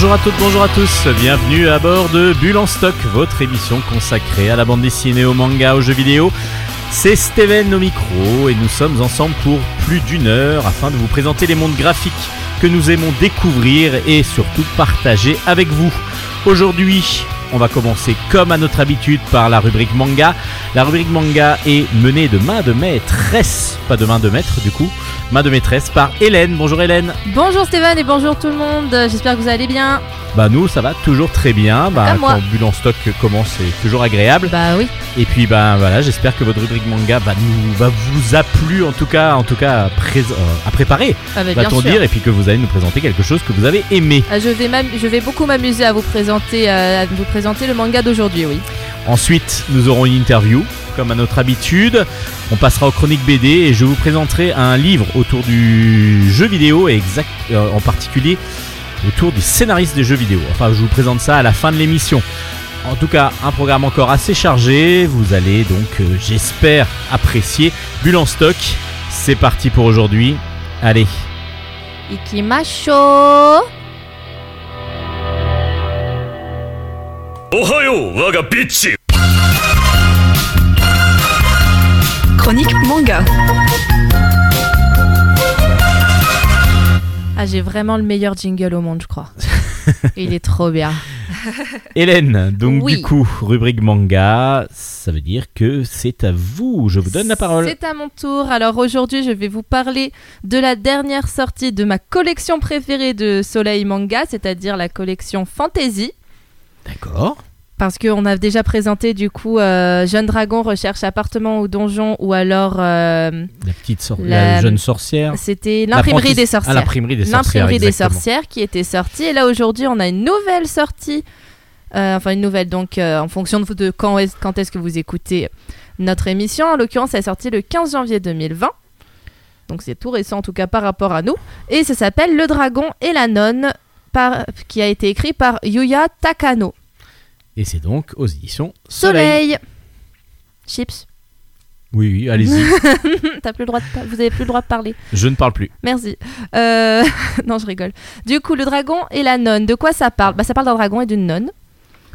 Bonjour à toutes, bonjour à tous, bienvenue à bord de Bulle en stock, votre émission consacrée à la bande dessinée, au manga, aux jeux vidéo. C'est Steven au micro et nous sommes ensemble pour plus d'une heure afin de vous présenter les mondes graphiques que nous aimons découvrir et surtout partager avec vous. Aujourd'hui, on va commencer comme à notre habitude par la rubrique manga. La rubrique manga est menée de main de maîtresse, pas de main de maître du coup, main de maîtresse par Hélène. Bonjour Hélène. Bonjour Stéphane et bonjour tout le monde, j'espère que vous allez bien. Bah nous ça va toujours très bien. Bah moi. quand Bulle en stock commence c'est toujours agréable. Bah oui, Et puis bah voilà, j'espère que votre rubrique manga va nous va vous a plu en tout cas en tout cas à, pré- euh, à préparer, ah bah, va-t-on dire, et puis que vous allez nous présenter quelque chose que vous avez aimé. Ah, je, vais je vais beaucoup m'amuser à vous présenter, euh, à vous présenter le manga d'aujourd'hui, oui. Ensuite, nous aurons une interview, comme à notre habitude. On passera aux chroniques BD et je vous présenterai un livre autour du jeu vidéo et exact, euh, en particulier autour du scénariste des jeux vidéo. Enfin, je vous présente ça à la fin de l'émission. En tout cas, un programme encore assez chargé. Vous allez donc, euh, j'espère, apprécier. Bulle en stock, c'est parti pour aujourd'hui. Allez, Ikimasho Chronique manga. Ah, j'ai vraiment le meilleur jingle au monde, je crois. Il est trop bien. Hélène, donc Oui. du coup, rubrique manga, ça veut dire que c'est à vous. Je vous donne la parole. C'est à mon tour. Alors aujourd'hui, je vais vous parler de la dernière sortie de ma collection préférée de Soleil Manga, c'est-à-dire la collection Fantasy. D'accord. Parce qu'on a déjà présenté du coup euh, Jeune Dragon recherche appartement ou donjon ou alors euh, La petite sor- La- la jeune sorcière. c'était l'imprimerie L'apprenti- des Ah, sorcières. l'imprimerie des sorcières. L'imprimerie des sorcières qui était sortie. Et là aujourd'hui, on a une nouvelle sortie. Euh, enfin, une nouvelle, donc en fonction de, de quand est-ce que vous écoutez notre émission. En l'occurrence, elle est sortie le 15 janvier 2020. Donc c'est tout récent en tout cas par rapport à nous. Et ça s'appelle Le Dragon et la Nonne, par, qui a été écrit par Yuya Takano. Et c'est donc aux éditions Soleil. Soleil. Chips. Oui, oui, allez-y. T'as plus le droit de vous avez plus le droit de parler. Je ne parle plus. Merci. Euh, non, je rigole. Du coup, le dragon et la nonne, de quoi ça parle? Bah, Ça parle d'un dragon et d'une nonne.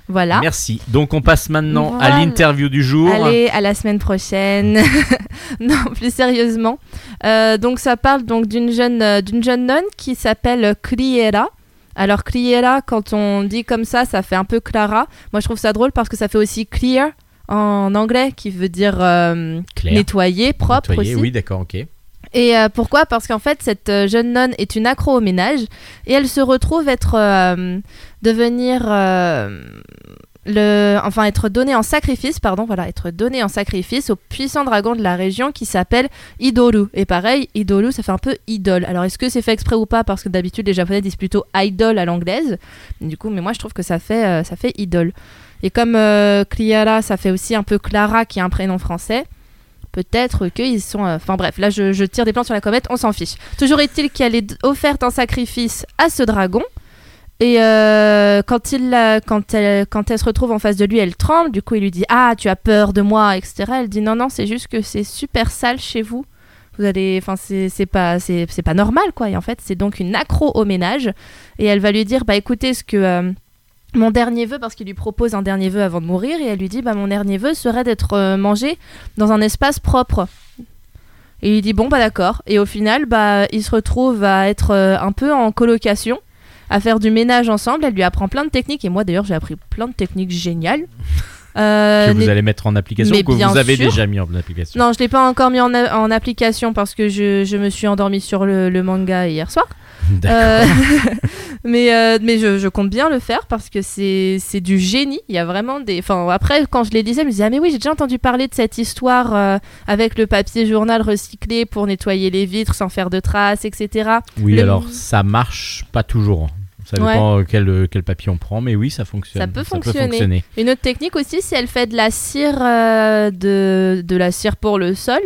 Voilà. Merci. Donc on passe maintenant Voilà. à l'interview du jour. Allez, à la semaine prochaine. non, plus sérieusement. Euh, donc ça parle donc d'une jeune, euh, d'une jeune nonne qui s'appelle Cliera. Alors Cliera, quand on dit comme ça, ça fait un peu Clara. Moi, je trouve ça drôle parce que ça fait aussi clear en anglais, qui veut dire euh, nettoyer, propre Nettoyer, aussi. Oui, d'accord, ok. Et euh, pourquoi? Parce qu'en fait, cette euh, jeune nonne est une accro au ménage et elle se retrouve être euh, devenir enfin être donnée en sacrifice, pardon, voilà, être donnée en sacrifice au puissant dragon de la région qui s'appelle Idoru. Et pareil, Idoru, ça fait un peu idole. Alors est-ce que c'est fait exprès ou pas? Parce que d'habitude les Japonais disent plutôt idol à l'anglaise. Du coup, mais moi je trouve que ça fait, euh, ça fait idole. Et comme euh, ça fait aussi un peu Clara qui est un prénom français. Peut-être qu'ils sont. euh, Enfin bref, là je, je tire des plans sur la comète, on s'en fiche. Toujours est-il qu'elle est offerte en sacrifice à ce dragon. Et euh, quand, il, quand, elle, quand elle se retrouve en face de lui, elle tremble. Du coup, il lui dit Ah, tu as peur de moi, etc. Elle dit Non, non, c'est juste que c'est super sale chez vous. Vous allez. Enfin, c'est pas, c'est pas normal, quoi. Et en fait, c'est donc une accro au ménage. Et elle va lui dire Bah écoutez, ce que. euh, mon dernier vœu, parce qu'il lui propose un dernier vœu avant de mourir, et elle lui dit bah, Mon dernier vœu serait d'être euh, mangé dans un espace propre. Et il dit Bon, bah d'accord. Et au final, bah, il se retrouve à être un peu en colocation, à faire du ménage ensemble. Elle lui apprend plein de techniques, et moi d'ailleurs, j'ai appris plein de techniques géniales. Euh, que vous les- allez mettre en application mais que vous avez sûr. déjà mis en application. Non, je l'ai pas encore mis en, application parce que je, je me suis endormie sur le, le manga hier soir. D'accord. Euh, mais euh, mais je, je compte bien le faire parce que c'est du génie. Il y a vraiment des. Enfin, après, quand je les lisais, je me disais, ah, mais oui, j'ai déjà entendu parler de cette histoire euh, avec le papier journal recyclé pour nettoyer les vitres sans faire de traces, etc. oui, le- alors ça marche pas toujours. Ça dépend quel, quel papier on prend, mais oui, ça fonctionne. Ça peut fonctionner. fonctionner. Une autre technique aussi, si elle fait de la cire, euh, de, de la cire pour le sol,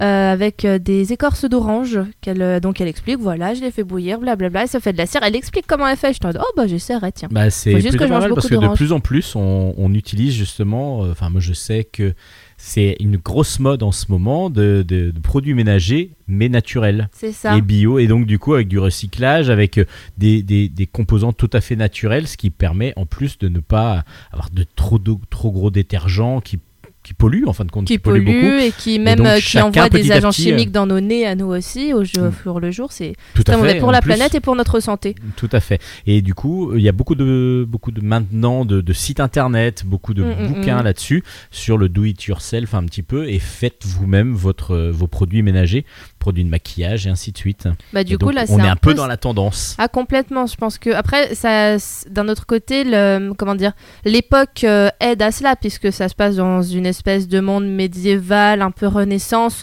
euh, avec euh, des écorces d'orange. Qu'elle, euh, donc elle explique, voilà, je les fais bouillir, blablabla, et ça fait de la cire. Elle explique comment elle fait. Je t'en dis, oh bah j'essaierai, tiens. Bah, c'est juste que je mange mal parce que de plus en plus, on, on utilise justement. euh, Enfin, moi, je sais que c'est une grosse mode en ce moment de, de- de produits ménagers, mais naturels C'est ça. et bio. Et donc, du coup, avec du recyclage, avec des, des- des composants tout à fait naturels, ce qui permet en plus de ne pas avoir de trop, de- trop gros détergents qui, qui polluent, en fin de compte, qui polluent beaucoup. pollue et qui même donc, euh, qui chacun, envoie des agents petit, chimiques dans nos nez à nous aussi au Mm. fur et à jour. C'est Tout à fait. pour la plus. planète et pour notre santé. Tout à fait. Et du coup, il y a beaucoup de, beaucoup de maintenant de, de sites internet, beaucoup de Mm, mm, bouquins mm. là-dessus sur le do it yourself un petit peu et faites vous-même votre, euh, vos produits ménagers, produits de maquillage et ainsi de suite. Bah du Et coup donc, là on est un peu peu dans la tendance. Ah complètement, je pense que après ça d'un autre côté le comment dire l'époque euh, aide à cela puisque ça se passe dans une espèce de monde médiéval un peu renaissance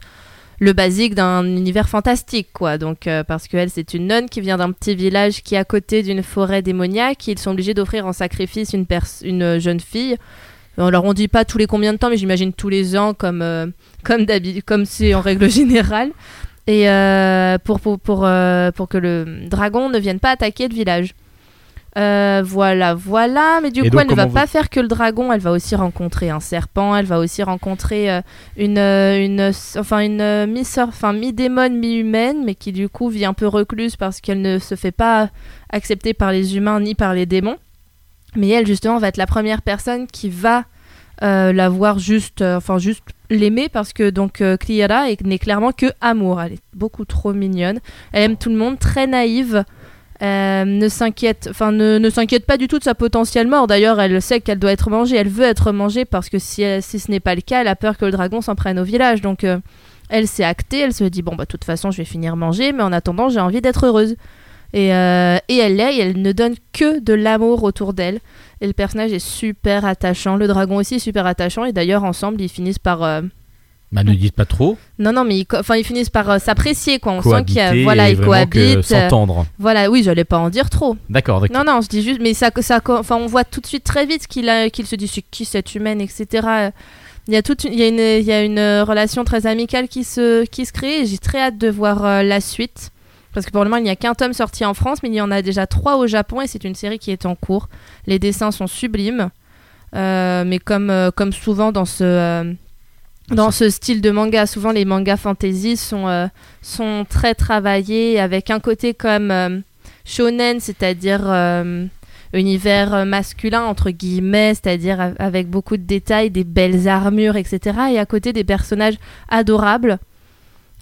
le basique d'un univers fantastique quoi. Donc euh, parce que elle c'est une nonne qui vient d'un petit village qui est à côté d'une forêt démoniaque, ils sont obligés d'offrir en sacrifice une une jeune fille. Alors on dit pas tous les combien de temps mais j'imagine tous les ans comme euh, comme d'habitude comme c'est en règle générale. Et euh, pour, pour, pour, euh, pour que le dragon ne vienne pas attaquer le village. Euh, voilà, voilà. Mais du Et coup, donc, elle ne va pas faire que le dragon. Elle va aussi rencontrer un serpent. Elle va aussi rencontrer une, une, enfin une mi enfin mi-démone, mi-humaine, mais qui du coup vit un peu recluse parce qu'elle ne se fait pas accepter par les humains ni par les démons. Mais elle, justement, va être la première personne qui va la voir juste, enfin juste l'aimer parce que donc euh, n'est clairement que amour. Elle est beaucoup trop mignonne. Elle aime tout le monde, très naïve. Euh, ne s'inquiète, enfin ne, ne s'inquiète pas du tout de sa potentielle mort. D'ailleurs, elle sait qu'elle doit être mangée. Elle veut être mangée parce que si, si ce n'est pas le cas, elle a peur que le dragon s'en prenne au village. Donc euh, elle s'est actée. Elle se dit bon bah de toute façon je vais finir mangée, mais en attendant j'ai envie d'être heureuse. Et, euh, et elle l'est. et Elle ne donne que de l'amour autour d'elle. Et le personnage est super attachant. Le dragon aussi est super attachant. Et d'ailleurs ensemble ils finissent par euh, Bah, ne dites pas trop. non, non, mais ils, enfin, ils finissent par euh, s'apprécier, quoi. On sent qu'il y a, Cohabiter voilà, ils cohabitent. euh, s'entendre. voilà, oui, j'allais pas en dire trop. D'accord, d'accord. Non, non, je dis juste, mais ça, ça, enfin, on voit tout de suite très vite qu'il qu'il se dit, c'est qui cette humaine, etc. Il y a toute, une- il y a une, il y a une relation très amicale qui se, qui se crée. J'ai très hâte de voir euh, la suite. Parce que pour le moment, il n'y a qu'un tome sorti en France, mais il y en a déjà trois au Japon et c'est une série qui est en cours. Les dessins sont sublimes. Euh, mais comme, euh, comme souvent dans ce, euh, dans ce style de manga, souvent les mangas fantasy sont, sont très travaillés avec un côté comme shonen, c'est-à-dire univers masculin, entre guillemets, c'est-à-dire avec beaucoup de détails, des belles armures, etc. Et à côté des personnages adorables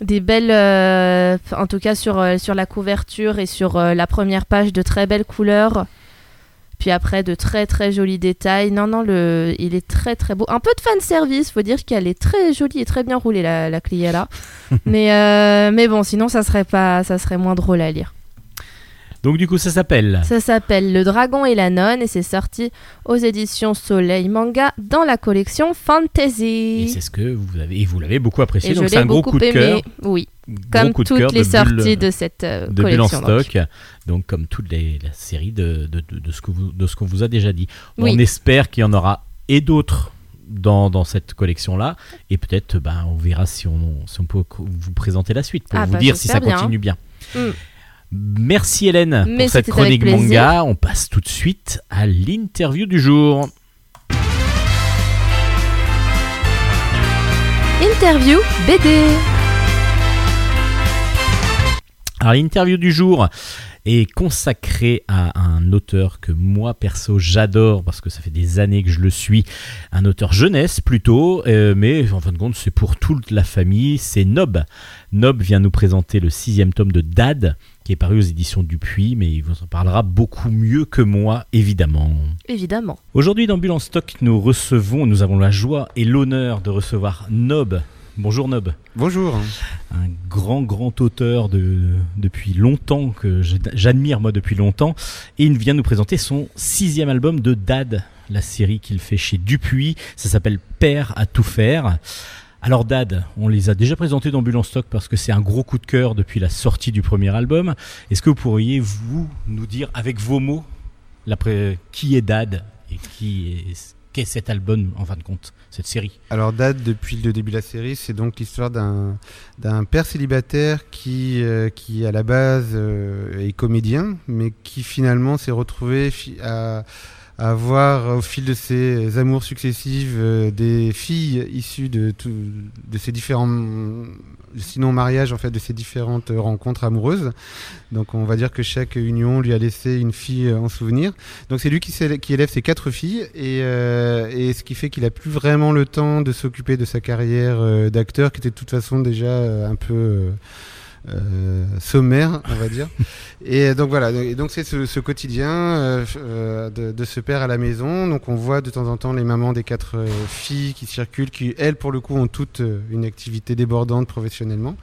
des belles, euh, en tout cas sur, euh, sur la couverture et sur euh, la première page, de très belles couleurs. Puis après, de très très jolis détails. Non, non, le, il est très très beau. Un peu de fanservice, faut dire qu'elle est très jolie et très bien roulée, la, la Cliella. mais, euh, mais bon, sinon, ça serait, pas, ça serait moins drôle à lire. Donc, du coup, ça s'appelle. Ça s'appelle Le Dragon et la Nonne et c'est sorti aux éditions Soleil Manga dans la collection Et Fantasy. c'est ce que vous avez, et vous l'avez beaucoup apprécié. Et je donc, c'est un gros coup de aimé. cœur. Oui, comme toutes les sorties Bulle- de cette euh, de collection. donc. stock, donc comme toute les, la série de, de, ce que vous- de ce qu'on vous a déjà dit. Oui. On espère qu'il y en aura et d'autres dans, dans cette collection-là, et peut-être ben, on verra si on, si on peut vous présenter la suite pour Ah vous bah, dire si ça bien. continue bien. Mm. Merci Hélène Mais pour cette chronique manga. On passe tout de suite à l'interview du jour. Interview BD. Alors l'interview du jour est consacrée à un auteur que moi perso j'adore parce que ça fait des années que je le suis, un auteur jeunesse plutôt, euh, mais en fin de compte c'est pour toute la famille, c'est Nob. Nob vient nous présenter le sixième tome de Dad qui est paru aux éditions Dupuis, mais il vous en parlera beaucoup mieux que moi évidemment. Évidemment. Aujourd'hui dans Bulle en stock nous recevons, nous avons la joie et l'honneur de recevoir Nob. Bonjour Nob Bonjour. un grand grand auteur de, depuis longtemps que j'admire moi depuis longtemps et il vient nous présenter son sixième album de Dad la série qu'il fait chez Dupuis ça s'appelle Père à tout faire alors Dad on les a déjà présentés dans Bulle en stock parce que c'est un gros coup de cœur depuis la sortie du premier album. Est-ce que vous pourriez vous nous dire avec vos mots qui est Dad et qui est qu'est cet album en fin de compte, cette série? Alors Dad, depuis le début de la série, c'est donc l'histoire d'un d'un père célibataire qui euh, qui à la base euh, est comédien, mais qui finalement s'est retrouvé à avoir au fil de ses amours successives euh, des filles issues de tout, de ces différents sinon mariages en fait de ces différentes rencontres amoureuses. Donc on va dire que chaque union lui a laissé une fille en souvenir. Donc c'est lui qui, élève ses quatre filles et, euh, et ce qui fait qu'il a plus vraiment le temps de s'occuper de sa carrière euh, d'acteur qui était de toute façon déjà un peu euh, sommaire, on va dire. et donc voilà, et donc c'est ce, ce quotidien euh, de, de ce père à la maison. Donc on voit de temps en temps les mamans des quatre euh, filles qui circulent, qui elles pour le coup ont toutes euh, une activité débordante professionnellement.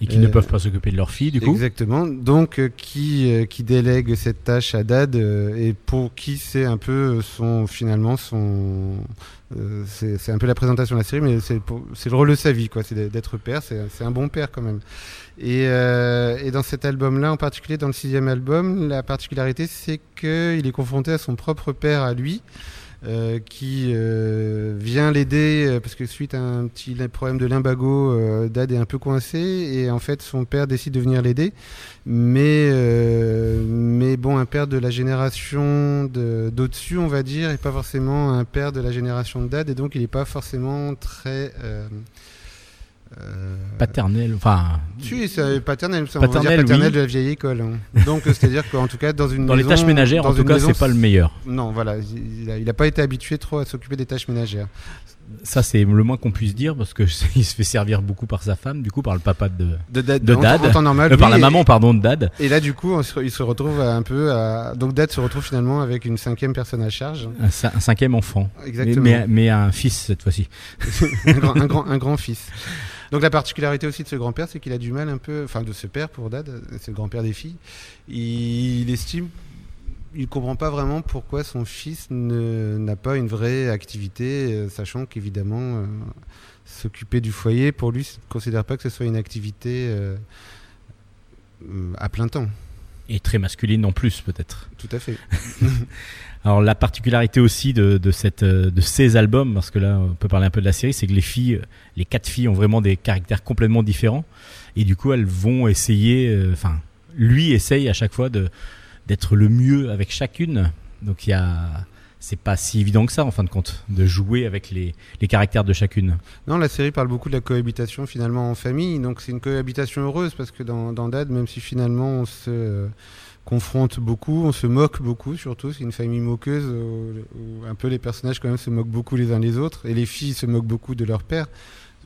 Et qui ne peuvent pas s'occuper de leur fille, du coup Exactement. Donc, euh, qui, euh, qui délègue cette tâche à Dad et pour qui c'est un peu son, finalement, son. c'est un peu la présentation de la série, mais c'est le rôle de sa vie, quoi. C'est d'être père. C'est un bon père, quand même. Et, euh, et dans cet album-là, en particulier dans le sixième album, la particularité, c'est qu'il est confronté à son propre père à lui. euh, qui euh, vient l'aider parce que suite à un petit problème de limbago, Dad est un peu coincé et en fait son père décide de venir l'aider. Mais, mais bon, un père de la génération de- d'au-dessus, on va dire, et pas forcément un père de la génération de Dad, et donc il n'est pas forcément très. Euh, euh, Paternel, enfin, si, c'est paternel, ça, on va dire Paternel, paternel oui. de la vieille école. hein. Donc, euh, c'est-à-dire qu'en tout cas, dans une dans les tâches ménagères, dans en tout cas, maison, c'est pas le meilleur. Non, voilà, il a, il a pas été habitué trop à s'occuper des tâches ménagères. Ça, c'est le moins qu'on puisse dire parce que il se fait servir beaucoup par sa femme, du coup, par le papa de. De Dad, De Dad. en temps normal, Euh, par la et- maman, pardon, de Dad. Et là, du coup, on se- il se retrouve un peu à... Donc, Dad se retrouve finalement avec une cinquième personne à charge. Un, cin- un cinquième enfant. Exactement. mais, mais un fils cette fois-ci. un, grand, un, grand, un grand fils. Donc, la particularité aussi de ce grand-père, c'est qu'il a du mal un peu... Enfin, de ce père pour Dad, c'est le grand-père des filles. Il, il estime... Il comprend pas vraiment pourquoi son fils n'a pas une vraie activité, euh, sachant qu'évidemment, euh, s'occuper du foyer, pour lui, il ne considère pas que ce soit une activité euh, à plein temps. Et très masculine en plus, peut-être. Tout à fait. Alors la particularité aussi de, de, cette, de ces albums, parce que là on peut parler un peu de la série, c'est que les filles, les quatre filles ont vraiment des caractères complètement différents, et du coup elles vont essayer, enfin lui essaye à chaque fois de d'être le mieux avec chacune. Donc il y a, c'est pas si évident que ça en fin de compte de jouer avec les, les caractères de chacune. Non, la série parle beaucoup de la cohabitation finalement en famille, donc c'est une cohabitation heureuse parce que dans, Dad, même si finalement on se euh, confronte beaucoup, on se moque beaucoup surtout, c'est une famille moqueuse où, où un peu les personnages quand même se moquent beaucoup les uns les autres et les filles se moquent beaucoup de leur père.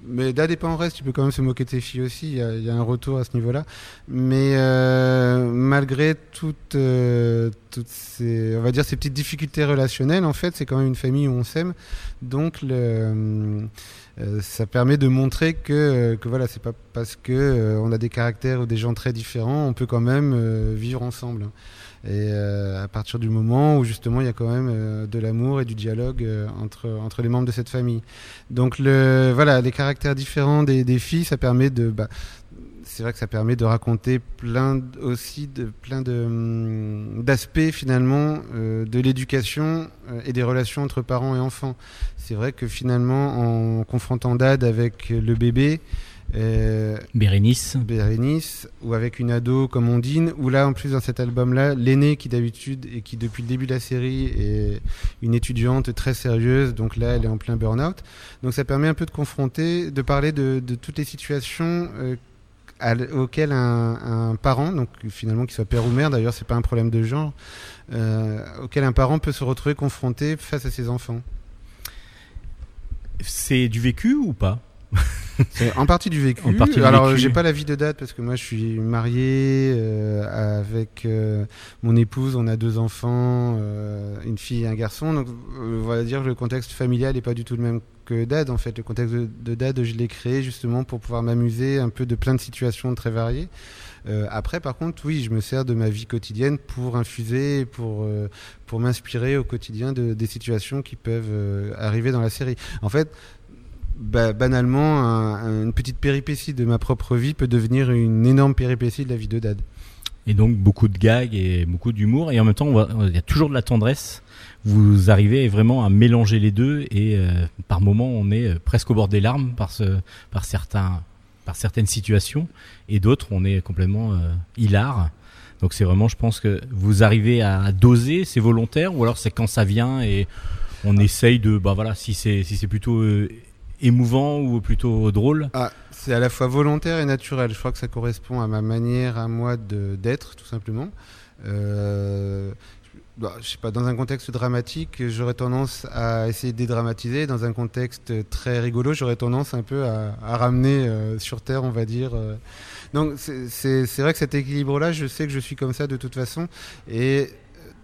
Mais Dad en reste, tu peux quand même se moquer de tes filles aussi, il y a, un retour à ce niveau-là. Mais euh, malgré toutes, euh, toutes ces, on va dire, ces petites difficultés relationnelles, en fait, c'est quand même une famille où on s'aime. Donc, euh, ça permet de montrer que, que voilà, c'est pas parce que euh, on a des caractères ou des gens très différents, on peut quand même vivre ensemble. Et euh, à partir du moment où justement il y a quand même euh, de l'amour et du dialogue euh, entre, entre les membres de cette famille. Donc le, voilà, les caractères différents des, filles, ça permet de... Bah, c'est vrai que ça permet de raconter plein aussi de plein de hum, d'aspects finalement de l'éducation et des relations entre parents et enfants. C'est vrai que finalement en confrontant Dad avec le bébé, Bérénice, Bérénice ou avec une ado comme Ondine, ou là en plus dans cet album-là, l'aînée qui d'habitude et qui depuis le début de la série est une étudiante très sérieuse, donc là elle est en plein burn-out. Donc ça permet un peu de confronter, de parler de, de toutes les situations euh, à l- auxquelles un, un parent, donc finalement qu'il soit père ou mère, d'ailleurs c'est pas un problème de genre, euh, auquel un parent peut se retrouver confronté face à ses enfants. c'est du vécu ou pas? C'est en partie du vécu. Partie du Alors, j'ai pas la vie de date parce que moi, je suis marié euh, avec euh, mon épouse. On a deux enfants, euh, une fille et un garçon. Donc, on va dire que le contexte familial n'est pas du tout le même que Dad. En fait, le contexte de, de Dad, je l'ai créé justement pour pouvoir m'amuser un peu de plein de situations très variées. Après, par contre, oui, je me sers de ma vie quotidienne pour infuser, pour pour m'inspirer au quotidien de, des situations qui peuvent arriver dans la série. En fait, ba- banalement, un- un- une petite péripétie de ma propre vie peut devenir une énorme péripétie de la vie de Dad. Et donc beaucoup de gags et beaucoup d'humour. Et en même temps, il y a toujours de la tendresse. Vous arrivez vraiment à mélanger les deux et euh, par moments, on est euh, presque au bord des larmes par, ce, par, certains, par certaines situations. Et d'autres, on est complètement euh, hilar. Donc c'est vraiment, je pense que vous arrivez à doser, c'est volontaire ou alors c'est quand ça vient et on essaye de, bah voilà, si c'est si c'est plutôt euh, émouvant ou plutôt drôle? Ah, c'est à la fois volontaire et naturel. Je crois que ça correspond à ma manière, à moi d'être, tout simplement. Euh, bah, je sais pas, dans un contexte dramatique, j'aurais tendance à essayer de dédramatiser. Dans un contexte très rigolo, j'aurais tendance un peu à, ramener euh, sur terre, on va dire. euh. Donc c'est vrai que cet équilibre-là, je sais que je suis comme ça de toute façon. Et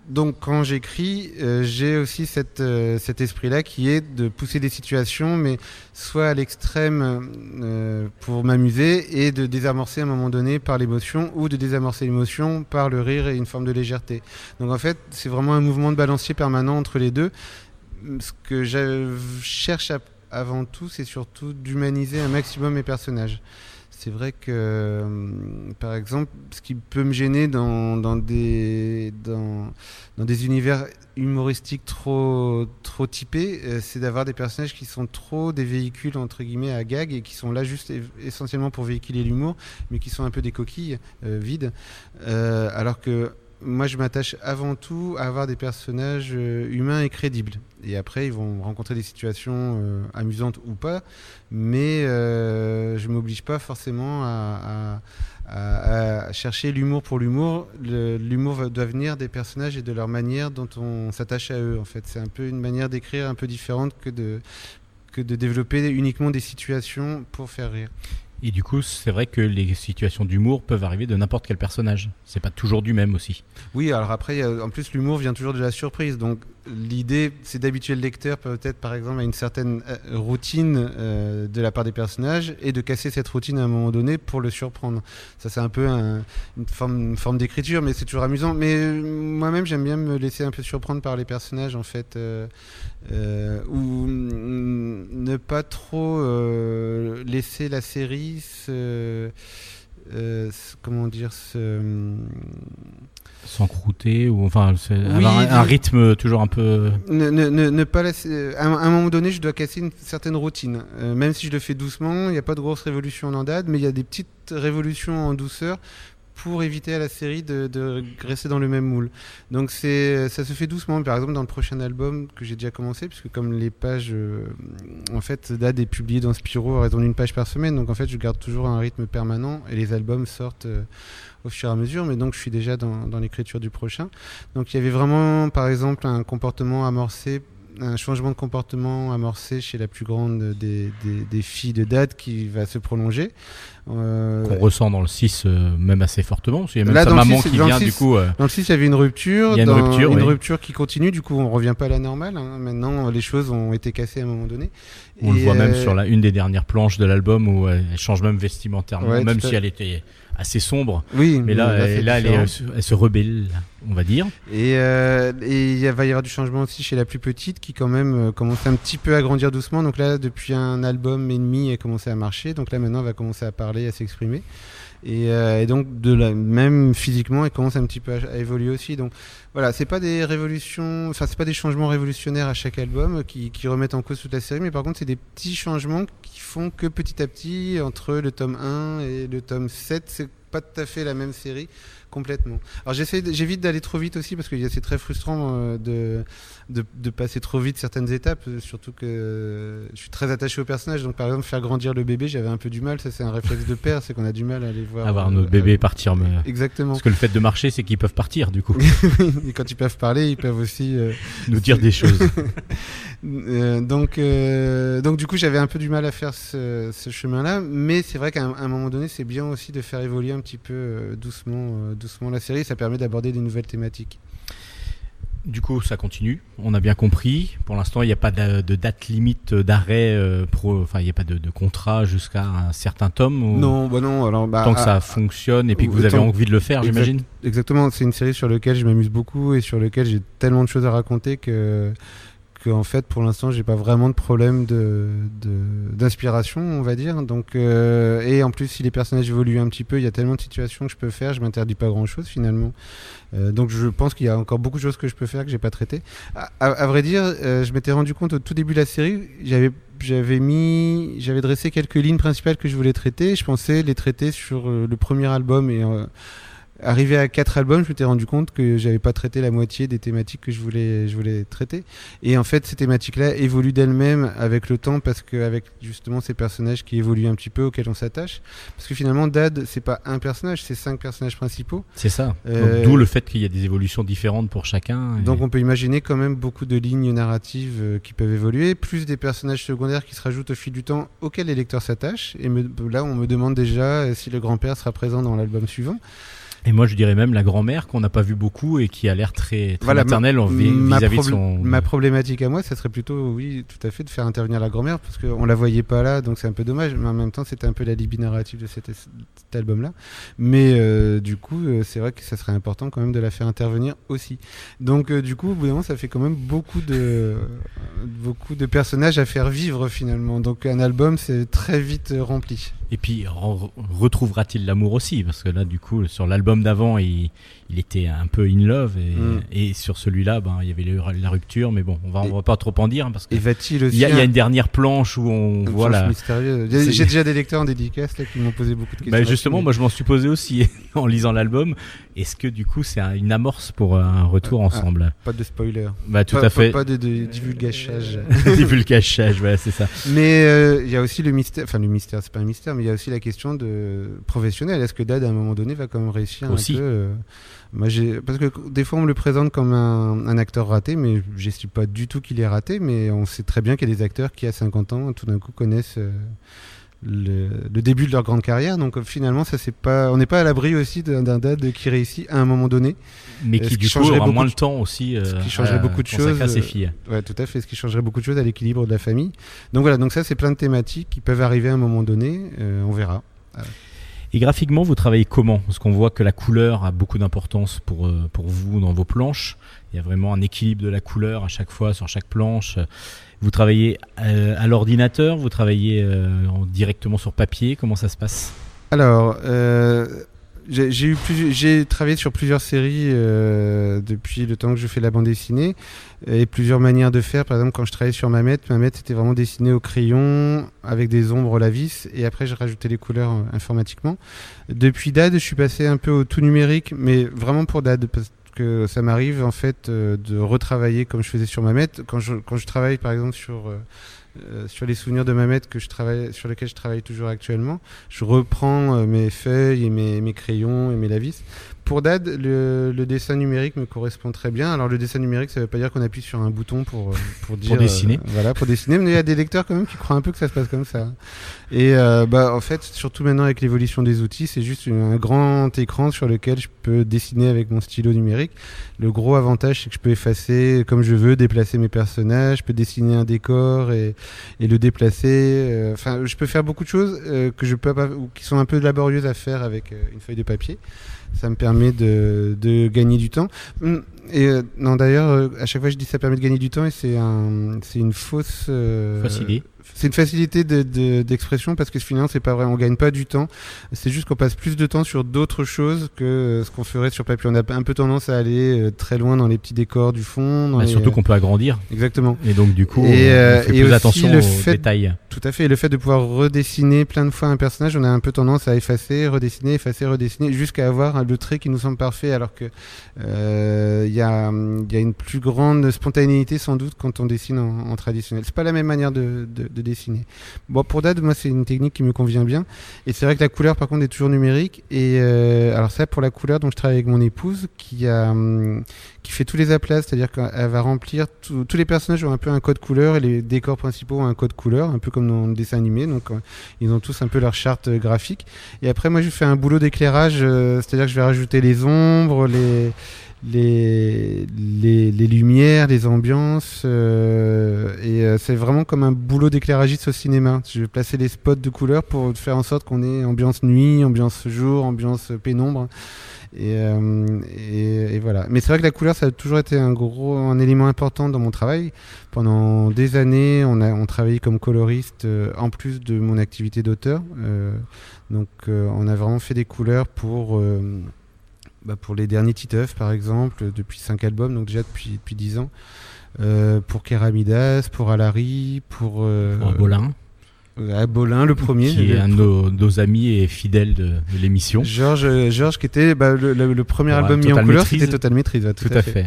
donc quand j'écris, euh, j'ai aussi cette, euh, cet esprit-là qui est de pousser des situations, mais soit à l'extrême euh, pour m'amuser et de désamorcer à un moment donné par l'émotion ou de désamorcer l'émotion par le rire et une forme de légèreté. Donc en fait, c'est vraiment un mouvement de balancier permanent entre les deux. Ce que je cherche avant tout, c'est surtout d'humaniser un maximum mes personnages. C'est vrai que, euh, par exemple, ce qui peut me gêner dans, des, univers humoristiques trop, trop typés, euh, c'est d'avoir des personnages qui sont trop des véhicules, entre guillemets, à gag et qui sont là juste essentiellement pour véhiculer l'humour, mais qui sont un peu des coquilles euh, vides. Alors que moi, je m'attache avant tout à avoir des personnages euh, humains et crédibles. Et après, ils vont rencontrer des situations euh, amusantes ou pas, mais euh, je m'oblige pas forcément à, chercher l'humour pour l'humour. L'humour doit venir des personnages et de leur manière dont on s'attache à eux. En fait, c'est un peu une manière d'écrire un peu différente que de développer uniquement des situations pour faire rire. Et du coup, c'est vrai que les situations d'humour peuvent arriver de n'importe quel personnage. C'est pas toujours du même aussi. Oui, alors après, en plus, l'humour vient toujours de la surprise. Donc, l'idée, c'est d'habituer le lecteur, peut-être, par exemple, à une certaine euh, routine euh, de la part des personnages et de casser cette routine à un moment donné pour le surprendre. Ça, c'est un peu un- une forme, d'écriture, mais c'est toujours amusant. Mais euh, moi-même, j'aime bien me laisser un peu surprendre par les personnages, en fait. ou ne pas trop laisser la série se. Euh, comment dire se, S'encrouter ou enfin c'est- Oui, avoir un, rythme toujours un peu. ne, ne, ne, ne pas laisser. À un, à un moment donné, je dois casser une certaine routine. Euh, même si je le fais doucement, il n'y a pas de grosse révolution en andade, mais il y a des petites révolutions en douceur pour éviter à la série de, de rester dans le même moule. Donc ça se fait doucement. Par exemple, dans le prochain album que j'ai déjà commencé, puisque comme les pages, euh, en fait, Dad est publié dans Spiro à raison d'une page par semaine, donc en fait, je garde toujours un rythme permanent et les albums sortent. euh, au fur et à mesure, mais donc je suis déjà dans l'écriture du prochain. Donc il y avait vraiment, par exemple, un comportement amorcé, un changement de comportement amorcé chez la plus grande des, des, des filles de Dad qui va se prolonger. Euh, qu'on ressent dans le 6 euh, même assez fortement parce qu'il y a même Là, sa maman 6, qui vient du 6, coup euh, Dans le 6, il y avait une rupture. Il y a une dans- rupture, une oui. rupture qui continue. Du coup, on revient pas à la normale. hein. Maintenant, les choses ont été cassées à un moment donné. on le voit même euh, sur la, une des dernières planches de l'album où euh, elle change même vestimentairement Ouais, même si elle était assez sombre Oui, mais là, là elle, est, se- elle se rebelle on va dire Et, euh, et il va y avoir du changement aussi chez la plus petite qui quand même euh, commence un petit peu à grandir doucement. Donc là, depuis un album et demi, elle commence à marcher. Donc là, maintenant, elle va commencer à parler, à s'exprimer. Et, euh, et donc, de la, même physiquement, elle commence un petit peu à, à évoluer aussi. Donc voilà, c'est pas des révolutions, enfin, c'est pas des changements révolutionnaires à chaque album qui, qui remettent en cause toute la série, mais par contre, c'est des petits changements qui font que petit à petit, entre le tome 1 et le tome 7, c'est pas tout à fait la même série complètement. Alors j'évite d'aller trop vite aussi parce que c'est très frustrant euh, de, de, de passer trop vite certaines étapes, euh, surtout que euh, je suis très attaché au personnage. Donc par exemple faire grandir le bébé, j'avais un peu du mal. Ça c'est un réflexe de père, c'est qu'on a du mal à les voir. avoir euh, notre bébé partir mais... Exactement. parce que le fait de marcher c'est qu'ils peuvent partir du coup Et quand ils peuvent parler, ils peuvent aussi. euh, nous dire des choses donc, euh, donc du coup, j'avais un peu du mal à faire ce, ce chemin-là, mais c'est vrai qu'à un, à un moment donné, c'est bien aussi de faire évoluer un petit peu doucement, doucement la série. Ça permet d'aborder des nouvelles thématiques. Du coup, ça continue. On a bien compris. Pour l'instant, il n'y a pas de, de date limite d'arrêt. euh, Enfin, il n'y a pas de, de contrat jusqu'à un certain tome. ou- Non, bah non. Alors, bah, Tant que ah, ça fonctionne et puis que vous avez envie de le faire, Exact. j'imagine. Exactement, c'est une série sur laquelle je m'amuse beaucoup et sur laquelle j'ai tellement de choses à raconter que en fait pour l'instant j'ai pas vraiment de problème d'inspiration on va dire. Donc euh, et en plus si les personnages évoluent un petit peu il y a tellement de situations que je peux faire je m'interdis pas grand chose finalement. Euh, donc je pense qu'il y a encore beaucoup de choses que je peux faire que j'ai pas traité à, vrai dire euh, je m'étais rendu compte au tout début de la série j'avais j'avais mis j'avais dressé quelques lignes principales que je voulais traiter. Je pensais les traiter sur le premier album et Arrivé à quatre albums, je m'étais rendu compte que j'avais pas traité la moitié des thématiques que je voulais, je voulais traiter. Et en fait, ces thématiques-là évoluent d'elles-mêmes avec le temps parce qu'avec justement ces personnages qui évoluent un petit peu, auxquels on s'attache. Parce que finalement, Dad, c'est pas un personnage, c'est cinq personnages principaux. C'est ça. Euh, D'où le fait qu'il y a des évolutions différentes pour chacun. et- Donc on peut imaginer quand même beaucoup de lignes narratives euh, qui peuvent évoluer, plus des personnages secondaires qui se rajoutent au fil du temps auxquels les lecteurs s'attachent. Et me- là, on me demande déjà euh, si le grand-père sera présent dans l'album suivant. Et moi, je dirais même la grand-mère qu'on n'a pas vu beaucoup et qui a l'air très, très Voilà, maternelle ma, vis-à-vis de probl- son. ma problématique à moi, ça serait plutôt, oui, tout à fait, de faire intervenir la grand-mère, parce qu'on la voyait pas là, donc c'est un peu dommage, mais en même temps, c'était un peu la libye narrative de cet, cet album-là. Mais euh, du coup, euh, c'est vrai que ça serait important quand même de la faire intervenir aussi. Donc, euh, du coup, au bout d'un moment, ça fait quand même beaucoup de, beaucoup de personnages à faire vivre finalement. Donc, un album, c'est très vite rempli. Et puis, re- retrouvera-t-il l'amour aussi? Parce que là, du coup, sur l'album d'avant, il, il était un peu in love. Et, Mm. et sur celui-là, ben, il y avait la rupture. Mais bon, on va, on va pas trop en dire. Parce que va-t-il il y, a, il y a un- une dernière planche où on voit mystérieuse. J'ai déjà des lecteurs en dédicace là, qui m'ont posé beaucoup de questions. Bah justement, moi je m'en suis posé aussi en lisant l'album. Est-ce que du coup c'est un- une amorce pour un retour Ah. ensemble? Pas de spoiler. Bah tout pas, à fait. Pas, pas de, de divulgachage. Ouais, c'est ça. mais euh, il y a aussi le mystère, enfin le mystère, c'est pas un mystère, mais il y a aussi la question de professionnel. Est-ce que Dad, à un moment donné, va quand même réussir Aussi. un peu euh, moi, parce que des fois on me le présente comme un, un acteur raté, mais j'estime pas du tout qu'il est raté, mais on sait très bien qu'il y a des acteurs qui, à 50 ans, tout d'un coup connaissent. euh, le, le début de leur grande carrière, donc euh, finalement, ça c'est pas, on n'est pas à l'abri aussi d'un dad qui réussit à un moment donné. Mais Est-ce qui du coup aura beaucoup moins de- le temps aussi. Ce euh, qui changerait à beaucoup de choses, à ses euh, filles. Ouais, tout à fait. Ce qui changerait beaucoup de choses à l'équilibre de la famille. Donc voilà, donc ça, c'est plein de thématiques qui peuvent arriver à un moment donné. euh, on verra. Et graphiquement, vous travaillez comment? Parce qu'on voit que la couleur a beaucoup d'importance pour, euh, pour vous dans vos planches. Il y a vraiment un équilibre de la couleur à chaque fois sur chaque planche. Vous travaillez euh, à l'ordinateur? Vous travaillez euh, en- directement sur papier? Comment ça se passe? Alors, j'ai travaillé sur plusieurs séries euh, depuis le temps que je fais la bande dessinée et plusieurs manières de faire. Par exemple, quand je travaillais sur Mamet, Mamet c'était vraiment dessiné au crayon avec des ombres la vis et après j'ai rajouté les couleurs euh, informatiquement. Depuis Dad, je suis passé un peu au tout numérique, mais vraiment pour Dad parce que ça m'arrive en fait euh, de retravailler comme je faisais sur Mamet. Quand je, quand je travaille par exemple sur euh, sur les souvenirs de Mamet que je travaille, sur lesquels je travaille toujours actuellement, je reprends euh, mes feuilles et mes crayons et mes lavis. Pour Dad, le, le dessin numérique me correspond très bien. Alors le dessin numérique, ça veut pas dire qu'on appuie sur un bouton pour euh, pour dire dessiner. euh, voilà, pour dessiner. Mais il y a des lecteurs quand même qui croient un peu que ça se passe comme ça. Et euh, bah en fait, surtout maintenant avec l'évolution des outils, c'est juste un grand écran sur lequel je peux dessiner avec mon stylo numérique. Le gros avantage, c'est que je peux effacer comme je veux, déplacer mes personnages, je peux dessiner un décor et, et le déplacer. euh, Enfin, je peux faire beaucoup de choses que je peux pas, ou qui sont un peu laborieuses à faire avec une feuille de papier. Ça me permet de, gagner du temps. Hum, Et euh, non, d'ailleurs, euh, à chaque fois je dis ça permet de gagner du temps et c'est un, une fausse. euh, Fausse idée. C'est une facilité de- de- d'expression parce que finalement c'est pas vrai, on gagne pas du temps. C'est juste qu'on passe plus de temps sur d'autres choses que euh, ce qu'on ferait sur papier. On a un peu tendance à aller euh, très loin dans les petits décors du fond. Dans Bah, les, Surtout qu'on peut agrandir. Exactement. Et donc du coup, Et, on, euh, fait et plus aussi attention le aux fait- détails. Tout à fait. Et le fait de pouvoir redessiner plein de fois un personnage, on a un peu tendance à effacer, redessiner, effacer, redessiner, jusqu'à avoir le trait qui nous semble parfait, alors que euh, il y, a, il y a une plus grande spontanéité sans doute quand on dessine en, en traditionnel. C'est pas la même manière de, de- de dessiner. Bon, pour Dad, moi, c'est une technique qui me convient bien. Et c'est vrai que la couleur, par contre, est toujours numérique. Et euh, alors ça, pour la couleur, donc je travaille avec mon épouse qui a hum, qui fait tous les aplats, c'est-à-dire qu'elle va remplir tous les personnages ont un peu un code couleur et les décors principaux ont un code couleur, un peu comme dans le dessin animé. Donc euh, ils ont tous un peu leur charte euh, graphique. Et après, moi, je fais un boulot d'éclairage, c'est-à-dire que je vais rajouter les ombres, les les, les, les lumières, les ambiances. euh, et euh, c'est vraiment comme un boulot d'éclairagiste au cinéma. Je vais placer les spots de couleurs pour faire en sorte qu'on ait ambiance nuit, ambiance jour, ambiance pénombre. Et, euh, et, et voilà. Mais c'est vrai que la couleur, ça a toujours été un gros, un élément important dans mon travail. Pendant des années, on a, on travaillait comme coloriste en plus de mon activité d'auteur. Donc, on a vraiment fait des couleurs pour, bah, pour les derniers Titeuf, par exemple, depuis cinq albums, donc déjà depuis depuis dix ans. Euh, pour Keramidas, pour Alari, pour euh, Pour Bolin, à Bolin, le premier. qui est un de nos, nos amis et fidèles de, de l'émission. Georges, euh, Georges qui était bah, le, le- le premier euh, album mis en couleur, c'était Total Maîtrise. ouais, Tout à fait.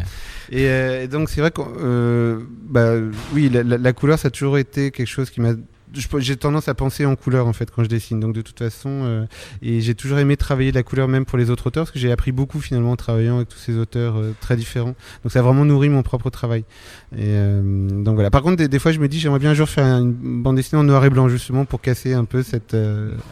Et, euh, donc c'est vrai que bah, oui, la, la- la couleur ça a toujours été quelque chose qui m'a. J'ai tendance à penser en couleur en fait quand je dessine. Donc de toute façon, euh, et j'ai toujours aimé travailler de la couleur même pour les autres auteurs parce que j'ai appris beaucoup finalement en travaillant avec tous ces auteurs euh, très différents. Donc ça a vraiment nourri mon propre travail. Euh, donc voilà. Par contre, des, fois je me dis j'aimerais bien un jour faire une bande dessinée en noir et blanc justement pour casser un peu cette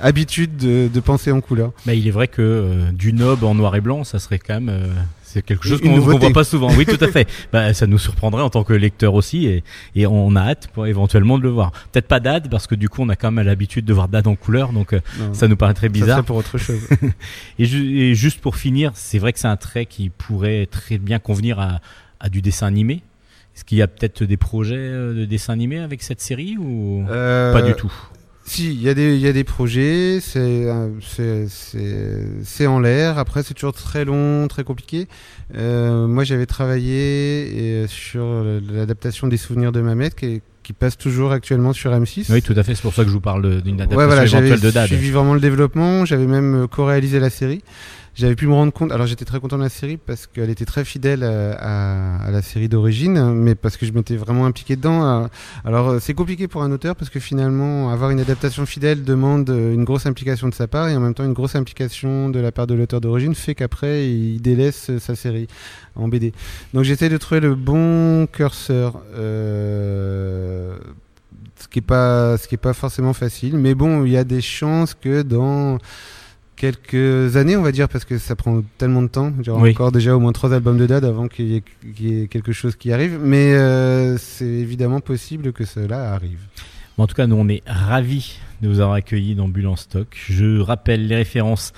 habitude de, penser en couleur. Bah, il est vrai que du nob en noir et blanc, ça serait quand même. C'est quelque chose qu'on nouveauté. voit pas souvent. Oui, tout à fait. bah, ça nous surprendrait en tant que lecteur aussi, et, et on a hâte pour éventuellement de le voir. Peut-être pas Dad, parce que du coup, on a quand même l'habitude de voir Dad en couleur, donc euh, Non, ça nous paraît très bizarre. pour autre chose. Et, ju- et juste pour finir, c'est vrai que c'est un trait qui pourrait très bien convenir à, à du dessin animé. Est-ce qu'il y a peut-être des projets euh, de dessin animé avec cette série ou Euh, pas du tout? Si, il y, a des- il y a des projets, c'est euh, c'est- en l'air. Après, c'est toujours très long, très compliqué. Euh, moi, j'avais travaillé et, sur l'adaptation des souvenirs de Mamet, qui, est- qui passe toujours actuellement sur M6. Oui, tout à fait. C'est pour ça que je vous parle d'une adaptation Ouais, voilà, j'avais éventuelle de Dad. suivi vraiment le développement. J'avais même euh, co-réalisé la série. J'avais pu me rendre compte. Alors, j'étais très content de la série parce qu'elle était très fidèle à, à- la série d'origine, mais parce que je m'étais vraiment impliqué dedans. Euh, Alors, euh, c'est compliqué pour un auteur parce que finalement, avoir une adaptation fidèle demande euh, une grosse implication de sa part et en même temps une grosse implication de la part de l'auteur d'origine fait qu'après, il délaisse euh, sa série en BD. Donc, j'essaie de trouver le bon curseur. Euh, ce qui est pas ce qui est pas forcément facile mais bon il y a des chances que dans quelques années on va dire parce que ça prend tellement de temps aura Oui. encore déjà au moins trois albums de Dad avant qu'il y, ait- qu'il y ait quelque chose qui arrive mais euh, c'est évidemment possible que cela arrive Bon, en tout cas, nous, on est ravis de vous avoir accueillis dans Bulle en stock. Je rappelle les références.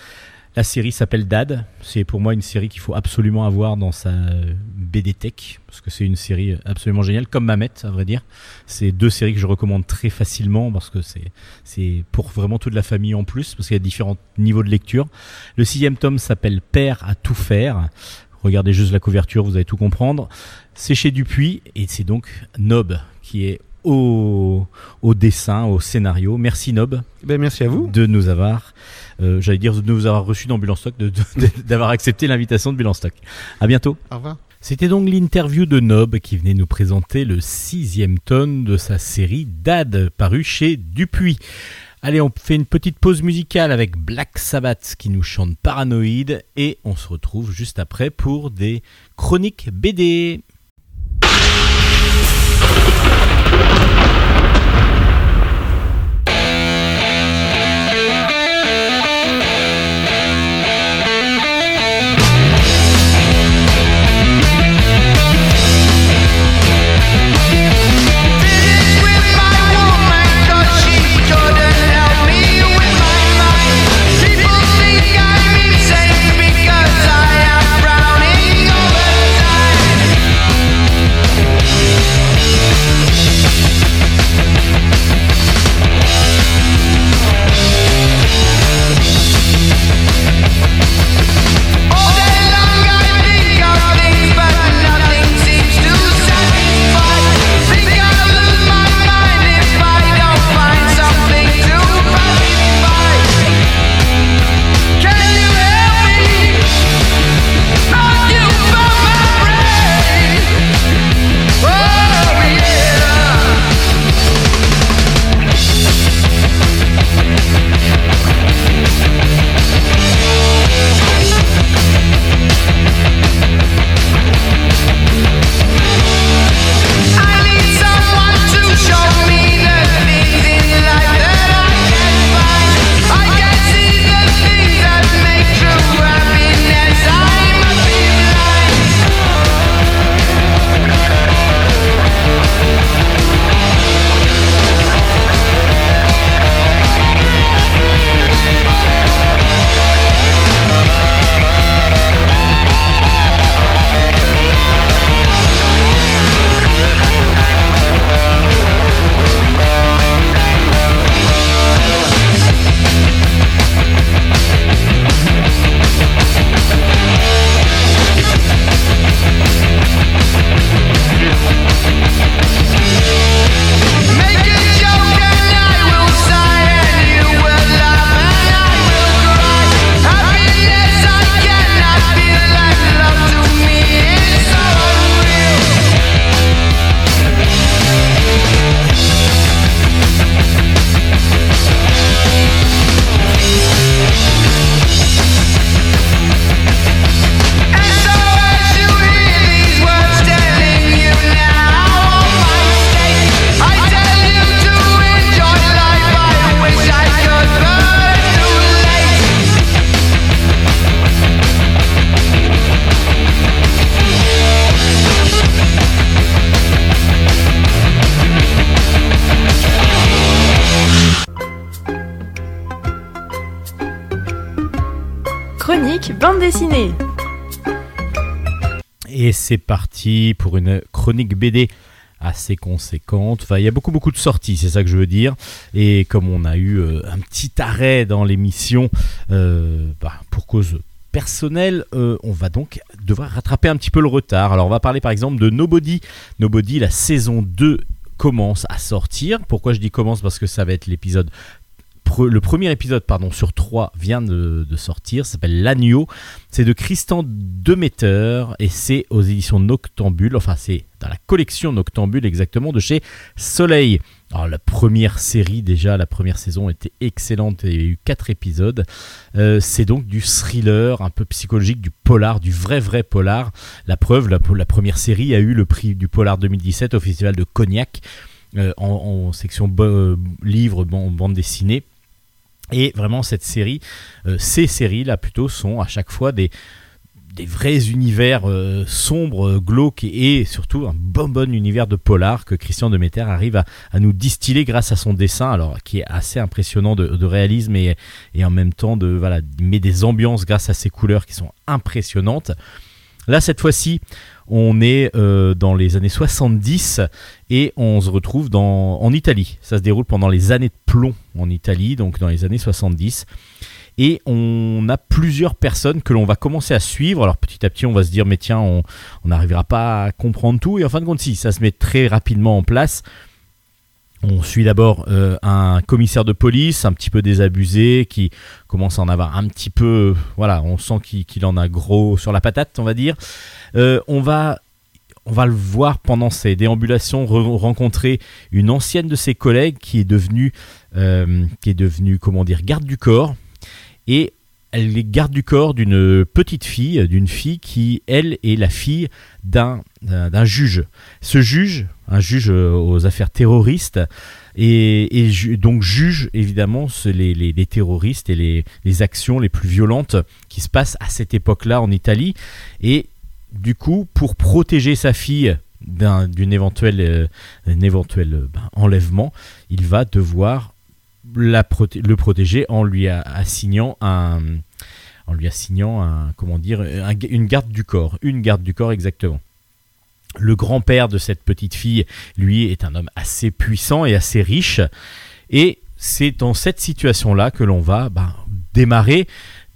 La série s'appelle Dad. C'est pour moi une série qu'il faut absolument avoir dans sa BD parce que c'est une série absolument géniale, comme Mamet, à vrai dire. C'est deux séries que je recommande très facilement, parce que c'est c'est pour vraiment toute la famille en plus, parce qu'il y a différents niveaux de lecture. Le sixième tome s'appelle Père à tout faire. Regardez juste la couverture, vous allez tout comprendre. C'est chez Dupuis, et c'est donc Nob qui est au, au dessin, au scénario. Merci Nob ben merci à vous de nous avoir, euh, j'allais dire de nous avoir reçus dans Bulle en Stock, d'avoir accepté l'invitation de Bulle en Stock. À bientôt. au revoir C'était donc l'interview de Nob qui venait nous présenter le sixième tome de sa série Dad, paru chez Dupuis. Allez, on fait une petite pause musicale avec Black Sabbath qui nous chante Paranoïde et on se retrouve juste après pour des chroniques BD. C'est parti pour une chronique BD assez conséquente. Enfin, il y a beaucoup beaucoup de sorties, c'est ça que je veux dire. Et comme on a eu euh, un petit arrêt dans l'émission euh, bah, pour cause personnelle, euh, on va donc devoir rattraper un petit peu le retard. Alors on va parler par exemple de Nobody. Nobody, la saison 2 commence à sortir. Pourquoi je dis commence? Parce que ça va être l'épisode le premier épisode pardon, sur trois vient de, sortir, ça s'appelle L'Agneau. C'est de Christian Demeter et c'est aux éditions Noctambule, enfin c'est dans la collection Noctambule exactement de chez Soleil. Alors la première série déjà, la première saison était excellente, il y a eu quatre épisodes. Euh, c'est donc du thriller un peu psychologique, du polar, du vrai vrai polar. La preuve, la, la première série a eu le prix du polar 2017 au festival de Cognac. Euh, en, section euh, livre, bande dessinée. Et vraiment, cette série, euh, ces séries-là plutôt, sont à chaque fois des, des vrais univers euh, sombres, glauques et, surtout un bon bon univers de polar que Christian Demeter arrive à, nous distiller grâce à son dessin, alors qui est assez impressionnant de, de réalisme et, et, en même temps de voilà, il met des ambiances grâce à ses couleurs qui sont impressionnantes. Là, cette fois-ci, on est euh, dans les années 70 et on se retrouve dans, en Italie. Ça se déroule pendant les années de plomb en Italie, donc dans les années 70. Et on a plusieurs personnes que l'on va commencer à suivre. Alors petit à petit, on va se dire, mais tiens, on n'arrivera pas à comprendre tout. Et en fin de compte, si, ça se met très rapidement en place. On suit d'abord euh, un commissaire de police, un petit peu désabusé, qui commence à en avoir un petit peu. Voilà, on sent qu'il en a gros sur la patate, on va dire. Euh, on va on va le voir pendant ses déambulations rencontrer une ancienne de ses collègues qui est devenue, euh, qui est devenue comment dire, garde du corps. Et elle garde du corps d'une petite fille, d'une fille qui, elle, est la fille d'un, juge. Ce juge, un juge aux affaires terroristes, et, donc juge évidemment les, terroristes et les, actions les plus violentes qui se passent à cette époque-là en Italie. Et du coup, pour protéger sa fille d'un euh, éventuel euh, ben, enlèvement, il va devoir le protéger en lui assignant un en lui assignant un comment dire une garde du corps une garde du corps exactement. Le grand-père de cette petite fille lui est un homme assez puissant et assez riche et c'est dans cette situation là que l'on va ben, démarrer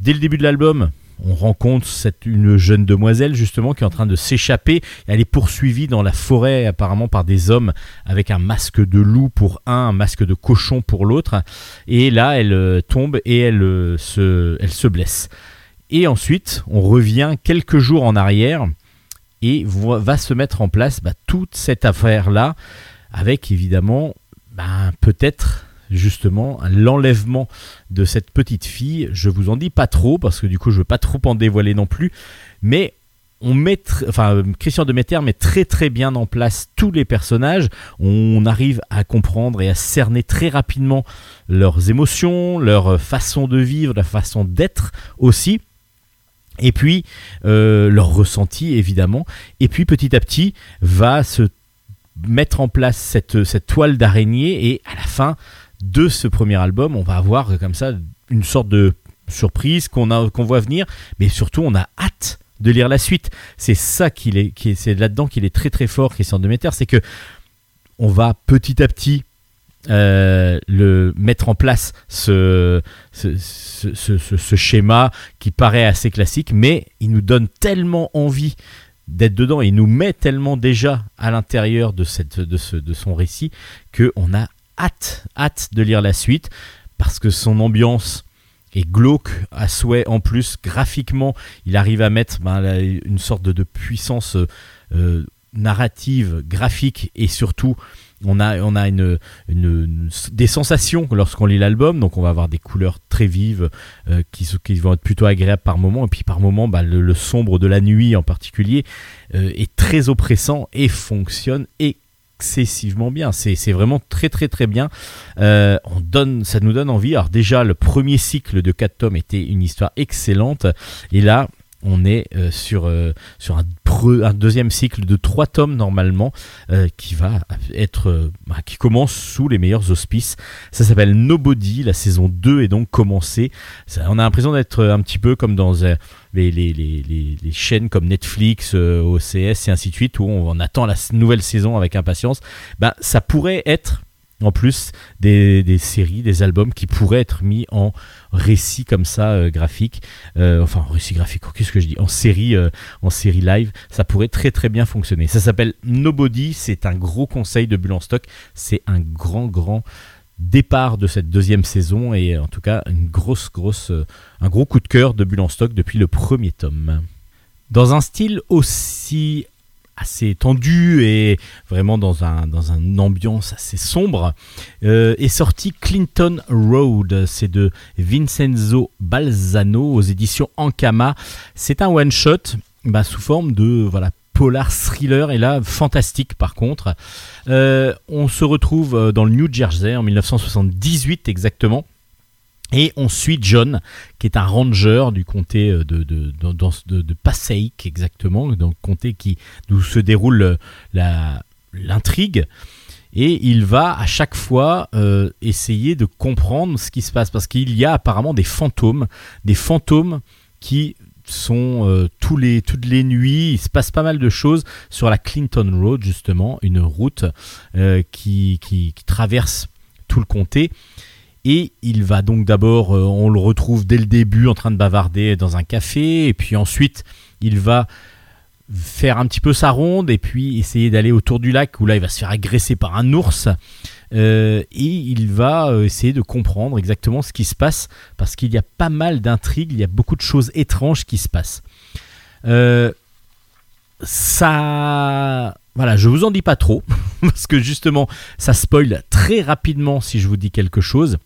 dès le début de l'album on rencontre une jeune demoiselle justement qui est en train de s'échapper. Elle est poursuivie dans la forêt apparemment par des hommes avec un masque de loup pour un, un masque de cochon pour l'autre. Et là, elle euh, tombe et elle, euh, se, elle se blesse. Et ensuite, on revient quelques jours en arrière et va se mettre en place bah, toute cette affaire-là avec évidemment bah, peut-être justement l'enlèvement de cette petite fille. Je vous en dis pas trop parce que du coup je veux pas trop en dévoiler non plus, mais on met, Christian Demeter met très très bien en place tous les personnages. On arrive à comprendre et à cerner très rapidement leurs émotions, leur façon de vivre, la façon d'être aussi. Et puis euh, leur ressenti évidemment. Et puis petit à petit va se mettre en place cette toile d'araignée et à la fin de ce premier album, on va avoir comme ça une sorte de surprise qu'on voit venir, mais surtout on a hâte de lire la suite. C'est ça qu'il est, c'est là-dedans qu'il est très très fort, Christian Demeter, c'est que on va petit à petit euh, le mettre en place ce ce, ce, schéma qui paraît assez classique, mais il nous donne tellement envie d'être dedans, il nous met tellement déjà à l'intérieur de, de, son récit qu'on a hâte, hâte de lire la suite parce que son ambiance est glauque à souhait en plus graphiquement il arrive à mettre ben, une sorte de, puissance euh, narrative graphique et surtout on a, on a des sensations lorsqu'on lit l'album, donc on va avoir des couleurs très vives euh, qui, vont être plutôt agréables par moment, et puis par moment, bah, le, sombre de la nuit en particulier euh, est très oppressant et fonctionne excessivement bien. C'est vraiment très très très bien. Euh, on donne, ça nous donne envie. Alors déjà, le premier cycle de 4 tomes était une histoire excellente. Et là, on est euh, sur, euh, sur un, deuxième cycle de trois tomes normalement euh, qui va être bah, qui commence sous les meilleurs auspices. Ça s'appelle Nobody, la saison 2 est donc commencée. On a l'impression d'être un petit peu comme dans les, les, les, les, chaînes comme Netflix, OCS et ainsi de suite où on, attend la nouvelle saison avec impatience. Ben, ça pourrait être en plus des, des séries, des albums qui pourraient être mis en récit comme ça euh, graphique, Euh, enfin en récit graphique, qu'est-ce que je dis, en série, euh, en série live, ça pourrait très très bien fonctionner. Ça s'appelle Nobody, c'est un gros conseil de Bulle stock, c'est un grand grand départ de cette deuxième saison et en tout cas une grosse grosse, un gros coup de cœur de Bulle stock depuis le premier tome. Dans un style aussi assez tendu et vraiment dans un ambiance assez sombre euh, est sorti Clinton Road. C'est de Vincenzo Balzano aux éditions Ankama. C'est un one shot bah, sous forme de voilà polar thriller. Et là fantastique par contre. Euh, on se retrouve euh, dans le New Jersey en 1978 exactement et on suit John, qui est un ranger du comté euh, de, de, de, de- Passaic, exactement, le comté qui, d'où se déroule euh, l'intrigue. Et il va à chaque fois euh, essayer de comprendre ce qui se passe, parce qu'il y a apparemment des fantômes, des fantômes qui sont euh, les, toutes les nuits, il se passe pas mal de choses sur la Clinton Road, justement, une route qui traverse tout le comté. Et il va donc d'abord, euh, on le retrouve dès le début en train de bavarder dans un café, et puis ensuite il va faire un petit peu sa ronde, et puis essayer d'aller autour du lac, où là il va se faire agresser par un ours, Euh, et il va euh, essayer de comprendre exactement ce qui se passe, parce qu'il y a pas mal d'intrigues, il y a beaucoup de choses étranges qui se passent. Ça... Voilà, je vous en dis pas trop, parce que justement, ça spoil très rapidement si je vous dis quelque chose.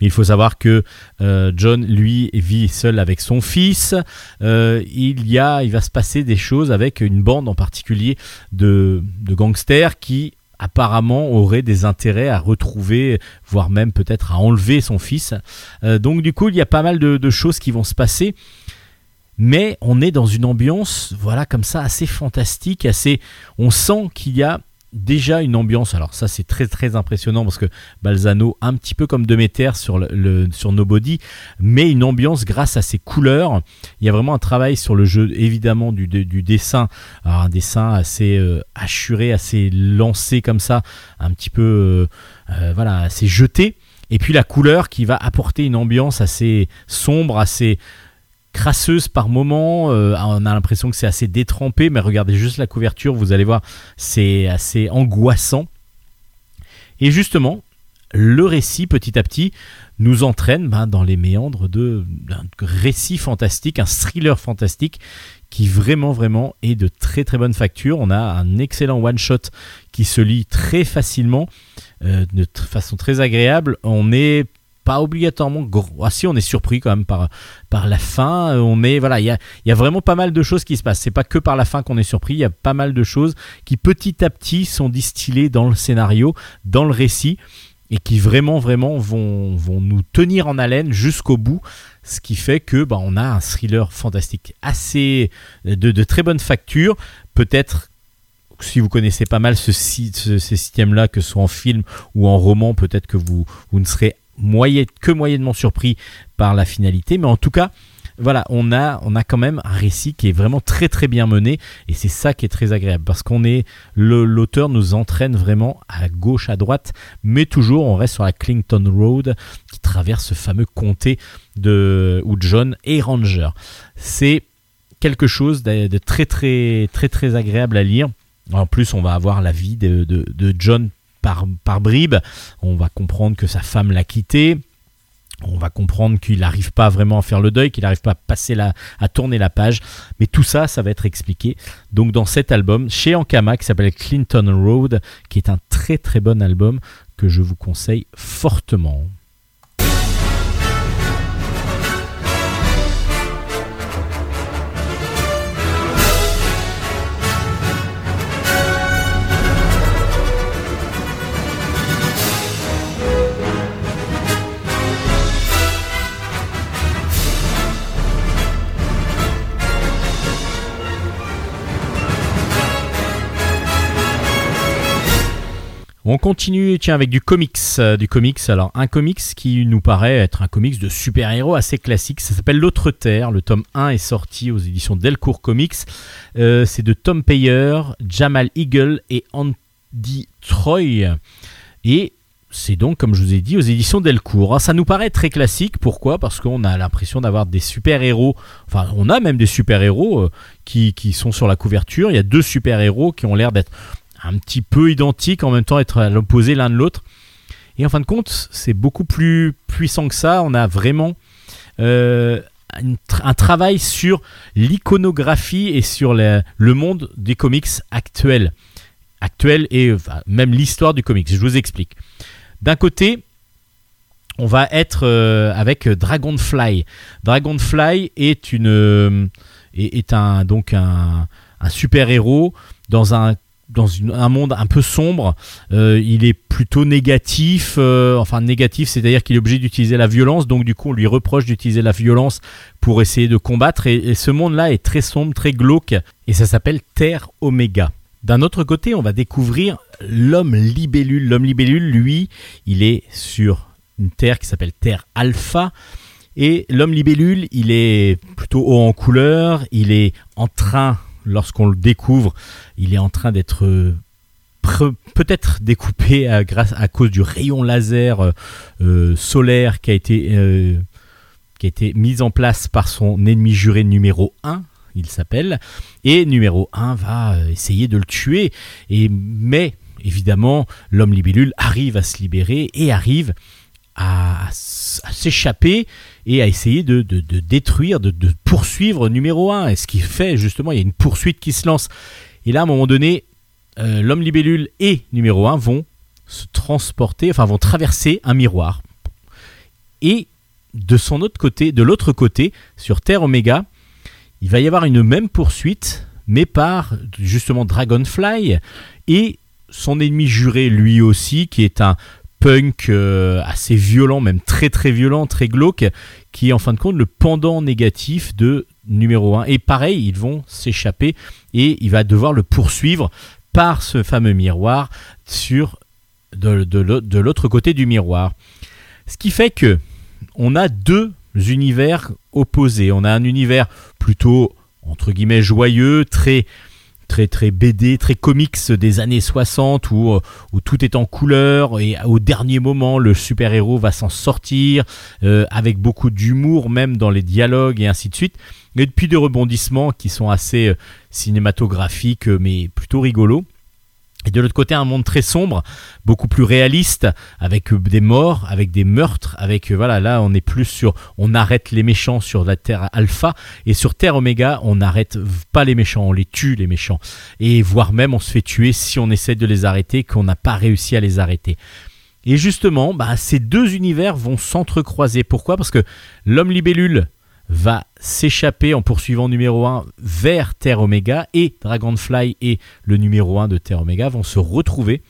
Il faut savoir que euh, John, lui, vit seul avec son fils. Euh, il va se passer des choses avec une bande en particulier de, gangsters qui apparemment auraient des intérêts à retrouver, voire même peut-être à enlever son fils. Euh, donc du coup, il y a pas mal de, de choses qui vont se passer. Mais on est dans une ambiance, voilà, comme ça, assez fantastique, assez. On sent qu'il y a déjà une ambiance. Alors ça, c'est très très impressionnant parce que Balzano, un petit peu comme Demeter sur le, le- sur Nobody, mais une ambiance grâce à ses couleurs. Il y a vraiment un travail sur le jeu, évidemment, du, du- dessin. Un dessin assez euh, hachuré, assez lancé comme ça, un petit peu, euh, euh, voilà, assez jeté. Et puis la couleur qui va apporter une ambiance assez sombre, assez crasseuse par moment. Euh, on a l'impression que c'est assez détrempé, mais regardez juste la couverture, vous allez voir, c'est assez angoissant. Et justement, le récit, petit à petit, nous entraîne ben, dans les méandres d'un récit fantastique, un thriller fantastique qui vraiment, vraiment est de très très bonne facture. On a un excellent one-shot qui se lit très facilement, euh, de façon très agréable. On n'est pas obligatoirement gros. Ah si, on est surpris quand même par, par la fin. Euh, On est voilà, il y a, y a vraiment pas mal de choses qui se passent. C'est pas que par la fin qu'on est surpris. Il y a pas mal de choses qui petit à petit sont distillées dans le scénario, dans le récit, et qui vraiment vraiment vont, vont nous tenir en haleine jusqu'au bout. Ce qui fait que bah, on a un thriller fantastique assez de, de très bonne facture. Peut-être si vous connaissez pas mal ce, ce- ces systèmes-là, que ce soit en film ou en roman, peut-être que vous, vous ne serez que moyennement surpris par la finalité. Mais en tout cas, voilà, on a, on a quand même un récit qui est vraiment très très bien mené et c'est ça qui est très agréable parce qu'on est l'auteur nous entraîne vraiment à gauche à droite mais toujours on reste sur la Clinton Road qui traverse ce fameux comté de où John est ranger. C'est quelque chose de, de très très très très agréable à lire. En plus, on va avoir la vie de, de- de John par, bribes. On va comprendre que sa femme l'a quitté. On va comprendre qu'il n'arrive pas vraiment à faire le deuil, qu'il n'arrive pas à passer la, à tourner la page. Mais tout ça, ça va être expliqué. Donc dans cet album, chez Ankama, qui s'appelle Clinton Road, qui est un très très bon album que je vous conseille fortement. On continue, tiens, avec du comics. euh, du comics. Alors, un comics qui nous paraît être un comics de super-héros assez classique. Ça s'appelle L'autre Terre. Le tome 1 est sorti aux éditions Delcourt Comics. Euh, c'est de Tom Payer, Jamal Eagle et Andy Troy. Et c'est donc, comme je vous ai dit, aux éditions Delcourt. Alors, ça nous paraît très classique. Pourquoi? Parce qu'on a l'impression d'avoir des super-héros. Enfin, on a même des super-héros euh, qui sont sur la couverture. Il y a deux super-héros qui ont l'air d'être un petit peu identiques, en même temps être à l'opposé l'un de l'autre. Et en fin de compte, c'est beaucoup plus puissant que ça. On a vraiment euh, un, tra- un travail sur l'iconographie et sur le monde des comics actuels. Actuels et même l'histoire du comics. Je vous explique. D'un côté, on va être euh, avec Dragonfly. Dragonfly est une euh, un donc un super héros dans un dans un monde un peu sombre. Euh, il est plutôt négatif, euh, enfin négatif, c'est-à-dire qu'il est obligé d'utiliser la violence. Donc du coup, on lui reproche d'utiliser la violence pour essayer de combattre. Et ce monde-là est très sombre, très glauque, et ça s'appelle Terre Oméga. D'un autre côté, on va découvrir l'homme libellule. L'homme libellule, lui, il est sur une Terre qui s'appelle Terre Alpha. Et l'homme libellule, il est plutôt haut en couleur. Il est en train, lorsqu'on le découvre, il est en train d'être euh, peut-être découpé à, grâce, à cause du rayon laser euh, euh, solaire qui a été mis en place par son ennemi juré numéro 1, il s'appelle, et numéro 1 va essayer de le tuer. Et, mais évidemment, l'homme libellule arrive à se libérer et arrive à, s'échapper et à essayer de, de- de détruire, de, de poursuivre numéro 1. Et ce qui fait justement, il y a une poursuite qui se lance. Et là, à un moment donné, euh, l'homme libellule et numéro 1 vont se transporter, enfin vont traverser un miroir. Et de son autre côté, de l'autre côté, sur Terre Oméga, il va y avoir une même poursuite, mais par justement Dragonfly et son ennemi juré lui aussi, qui est un punk euh, assez violent, même très très violent, très glauque, qui est en fin de compte le pendant négatif de numéro 1. Et pareil, ils vont s'échapper et il va devoir le poursuivre par ce fameux miroir sur de, de l'au- de l'autre côté du miroir. Ce qui fait que on a deux univers opposés. On a un univers plutôt entre guillemets joyeux, très très très BD, très comics des années 60 où, euh, où tout est en couleur et au dernier moment le super-héros va s'en sortir euh, avec beaucoup d'humour même dans les dialogues et ainsi de suite. Et puis des rebondissements qui sont assez euh, cinématographiques mais plutôt rigolos. Et de l'autre côté, un monde très sombre, beaucoup plus réaliste, avec des morts, avec des meurtres, avec euh, voilà, là on est plus sur, on arrête les méchants sur la Terre Alpha et sur Terre Oméga, on n'arrête pas les méchants, on les tue les méchants et voire même on se fait tuer si on essaie de les arrêter, qu'on n'a pas réussi à les arrêter. Et justement, bah, ces deux univers vont s'entrecroiser. Pourquoi? Parce que l'homme libellule va s'échapper en poursuivant numéro 1 vers Terre Oméga et Dragonfly et le numéro 1 de Terre Oméga vont se retrouver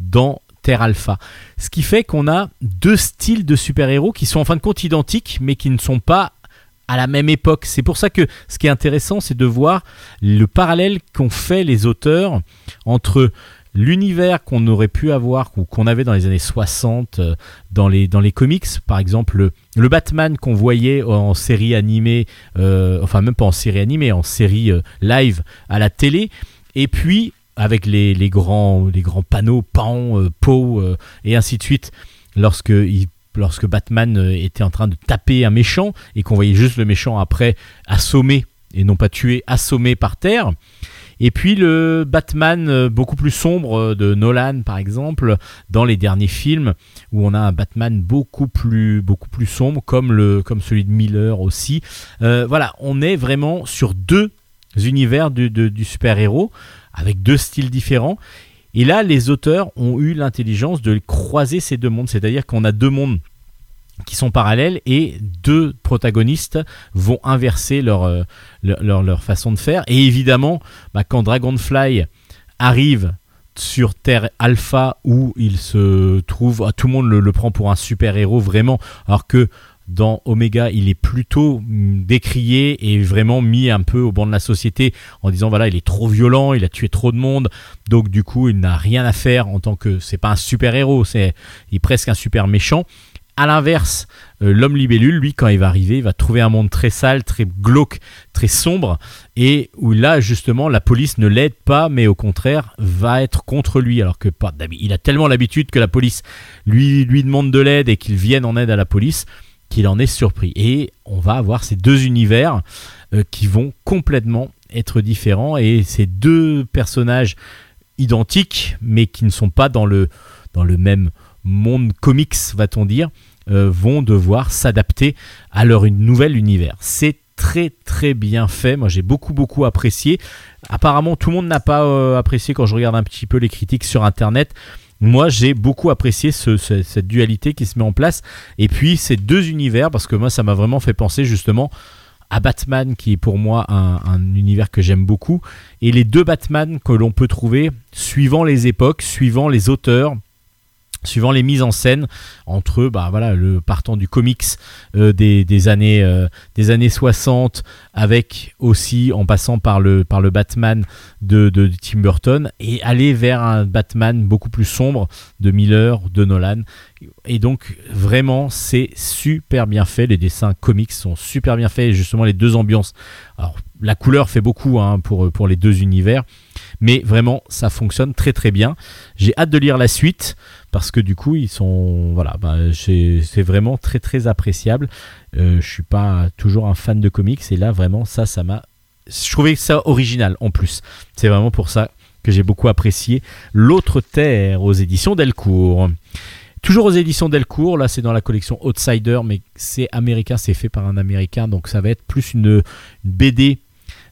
dans Terre Alpha. Ce qui fait qu'on a deux styles de super-héros qui sont en fin de compte identiques mais qui ne sont pas à la même époque. C'est pour ça que ce qui est intéressant, c'est de voir le parallèle qu'ont fait les auteurs entre l'univers qu'on aurait pu avoir ou qu'on avait dans les années 60 euh, dans les, dans les comics, par exemple le, le Batman qu'on voyait en série animée, euh, enfin même pas en série animée, en série euh, live à la télé, et puis avec les, les grands, les grands panneaux Pan, euh, et ainsi de suite, lorsque, lorsque Batman était en train de taper un méchant et qu'on voyait juste le méchant après assommé et non pas tué, assommé par terre. Et puis le Batman euh, beaucoup plus sombre euh, de Nolan par exemple dans les derniers films où on a un Batman beaucoup plus sombre comme celui de Miller aussi. Euh, voilà, on est vraiment sur deux univers du, du super-héros avec deux styles différents. Et là, les auteurs ont eu l'intelligence de croiser ces deux mondes, c'est-à-dire qu'on a deux mondes qui sont parallèles et deux protagonistes vont inverser leur, euh, leur, leur- façon de faire. Et évidemment, bah, quand Dragonfly arrive sur Terre Alpha où il se trouve, ah, tout le monde le, prend pour un super héros vraiment, alors que dans Omega, il est plutôt mm, décrié et vraiment mis un peu au banc de la société en disant voilà, il est trop violent, il a tué trop de monde, donc du coup, il n'a rien à faire en tant que c'est pas un super héros, c'est il est presque un super méchant. À l'inverse, euh, l'homme libellule, lui, quand il va arriver, il va trouver un monde très sale, très glauque, très sombre, et où là, justement, la police ne l'aide pas, mais au contraire, va être contre lui, alors que pas, il a tellement l'habitude que la police lui, demande de l'aide et qu'il vienne en aide à la police, qu'il en est surpris. Et on va avoir ces deux univers euh, qui vont complètement être différents, et ces deux personnages identiques, mais qui ne sont pas dans le, dans le même monde comics, va-t-on dire, vont devoir s'adapter à leur nouvel univers. C'est très très bien fait. Moi j'ai beaucoup beaucoup apprécié. Apparemment tout le monde n'a pas euh, apprécié quand je regarde un petit peu les critiques sur internet. Moi j'ai beaucoup apprécié cette dualité qui se met en place. Et puis ces deux univers, parce que moi ça m'a vraiment fait penser justement à Batman qui est pour moi un, un univers que j'aime beaucoup. Et les deux Batman que l'on peut trouver suivant les époques, suivant les auteurs suivant les mises en scène entre bah voilà le partant du comics euh, des, années euh, des années 60 avec aussi en passant par le par le Batman de, de, Tim Burton et aller vers un Batman beaucoup plus sombre de Miller de Nolan. Et donc vraiment c'est super bien fait. Les dessins comics sont super bien faits. Et justement les deux ambiances. Alors la couleur fait beaucoup hein, pour pour les deux univers mais vraiment ça fonctionne très très bien. J'ai hâte de lire la suite parce que du coup ils sont voilà bah, c'est vraiment très très appréciable. Euh, je suis pas toujours un fan de comics et là vraiment ça ça m'a je trouvais ça original en plus. C'est vraiment pour ça que j'ai beaucoup apprécié l'autre terre aux éditions Delcourt. Toujours aux éditions Delcourt, là c'est dans la collection Outsider, mais c'est américain, c'est fait par un américain, donc ça va être plus une, une BD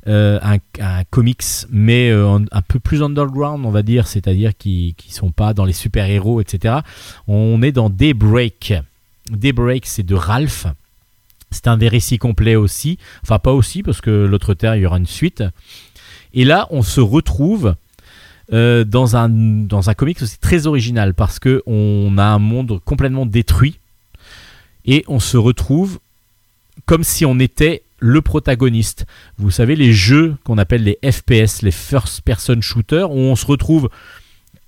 euh, un, comics, mais euh, un peu plus underground, on va dire, c'est-à-dire qui ne sont pas dans les super-héros, etc. On est dans Daybreak. Daybreak, c'est de Ralph. C'est un des récits complets aussi. Enfin, pas aussi, parce que l'autre terre, il y aura une suite. Et là, on se retrouve euh, dans, un, dans un comics aussi très original, parce qu'on a un monde complètement détruit. Et on se retrouve comme si on était le protagoniste. Vous savez, les jeux qu'on appelle les FPS, les First Person Shooter, où on se retrouve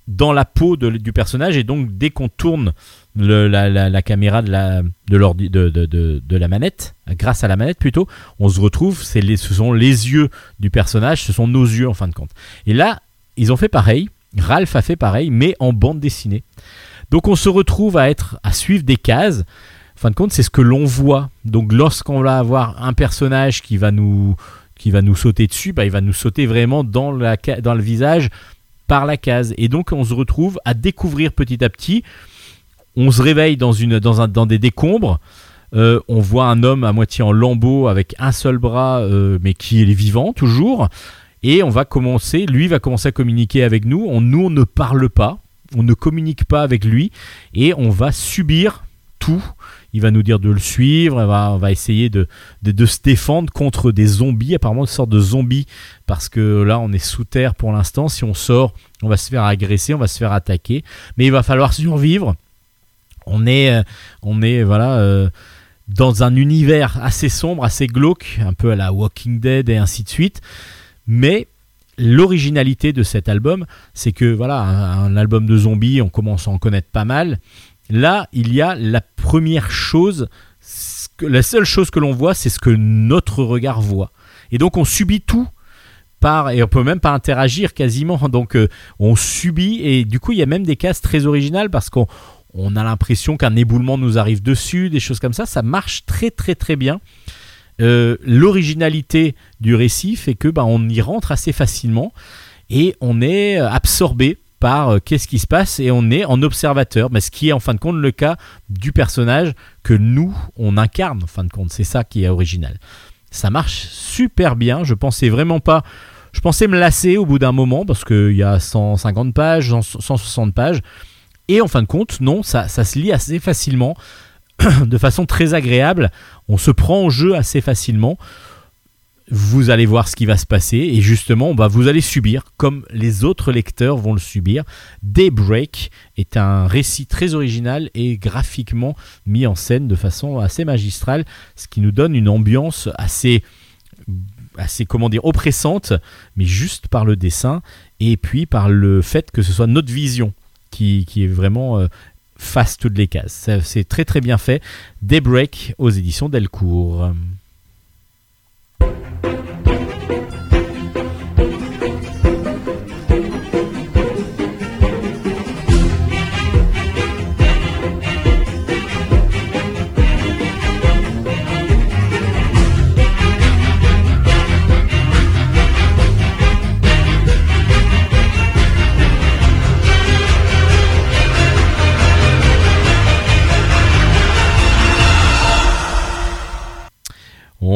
dans la peau du personnage et donc dès qu'on tourne la, caméra de la, manette, grâce à la manette plutôt, on se retrouve, les, ce sont les yeux du personnage, ce sont nos yeux en fin de compte. Et là, ils ont fait pareil, Ralph a fait pareil, mais en bande dessinée. Donc on se retrouve à être à suivre des cases fin de compte, c'est ce que l'on voit. Donc lorsqu'on va avoir un personnage qui va nous, qui va nous sauter dessus, bah, il va nous sauter vraiment dans, la, dans le visage par la case. Et donc on se retrouve à découvrir petit à petit. On se réveille dans, une, dans, un, dans des décombres. Euh, on voit un homme à moitié en lambeau avec un seul bras, euh, mais qui est vivant toujours. Et on va commencer, lui va commencer à communiquer avec nous. On, nous, on ne parle pas, on ne communique pas avec lui, et on va subir tout il va nous dire de le suivre, on va, essayer de, de, se défendre contre des zombies, apparemment une sorte de zombies, parce que là on est sous terre pour l'instant, si on sort, on va se faire agresser, on va se faire attaquer, mais il va falloir survivre. On est, euh, on est voilà, euh, dans un univers assez sombre, assez glauque, un peu à la Walking Dead et ainsi de suite, mais l'originalité de cet album, c'est que voilà, un, album de zombies, on commence à en connaître pas mal, Là, il y a la première chose, la seule chose que l'on voit, c'est ce que notre regard voit. Et donc on subit tout et on peut même pas interagir quasiment. Donc euh, on subit, et du coup il y a même des cases très originales parce qu'on a l'impression qu'un éboulement nous arrive dessus, des choses comme ça. Ça marche très très très bien. Euh, l'originalité du récit fait que bah, on y rentre assez facilement et on est absorbé euh, qu'est-ce qui se passe et on est en observateur, mais ce qui est en fin de compte le cas du personnage que nous on incarne en fin de compte. C'est ça qui est original. Ça marche super bien. Je pensais vraiment pas. Je pensais me lasser au bout d'un moment parce qu'il y a 150 pages, 160 pages. Et en fin de compte, non, ça, ça se lit assez facilement, de façon très agréable. On se prend au jeu assez facilement. Vous allez voir ce qui va se passer et justement vous allez subir comme les autres lecteurs vont le subir. Daybreak est un récit très original et graphiquement mis en scène de façon assez magistrale, ce qui nous donne une ambiance assez assez comment dire oppressante mais juste par le dessin et puis par le fait que ce soit notre vision qui, est vraiment euh, fasse toutes les cases. C'est très très bien fait. Daybreak aux éditions Delcourt. thank you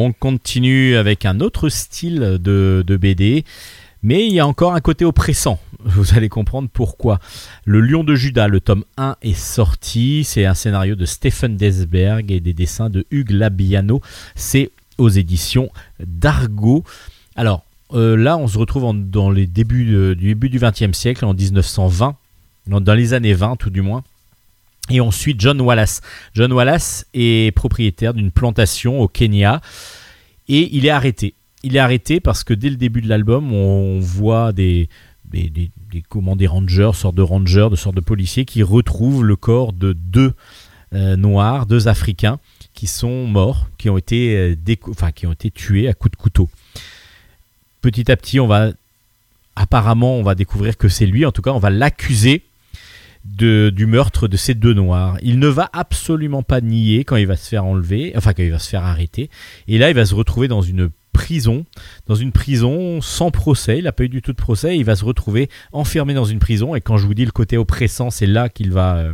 On continue avec un autre style de, BD, mais il y a encore un côté oppressant. Vous allez comprendre pourquoi. Le Lion de Judas, le tome 1 est sorti. C'est un scénario de Stephen Desberg et des dessins de Hugues Labiano. C'est aux éditions d'Argo. Alors euh, là, on se retrouve dans les débuts du début du XXe siècle, en 1920, dans dans les années 20 tout du moins. Et ensuite, John Wallace. John Wallace est propriétaire d'une plantation au Kenya et il est arrêté. Il est arrêté parce que dès le début de l'album, on voit des, rangers, sortes de rangers, sortes de policiers qui retrouvent le corps de deux euh, noirs, deux africains qui sont morts, qui ont été, euh, qui ont été tués à coups de couteau. Petit à petit, on va apparemment, on va découvrir que c'est lui. En tout cas, on va l'accuser du meurtre de ces deux noirs. Il ne va absolument pas nier quand il va se faire enlever, enfin quand il va se faire arrêter. Et là, il va se retrouver dans une prison, dans une prison sans procès. Il n'a pas eu du tout de procès. Il va se retrouver enfermé dans une prison. Et quand je vous dis le côté oppressant, c'est là qu'il va, euh,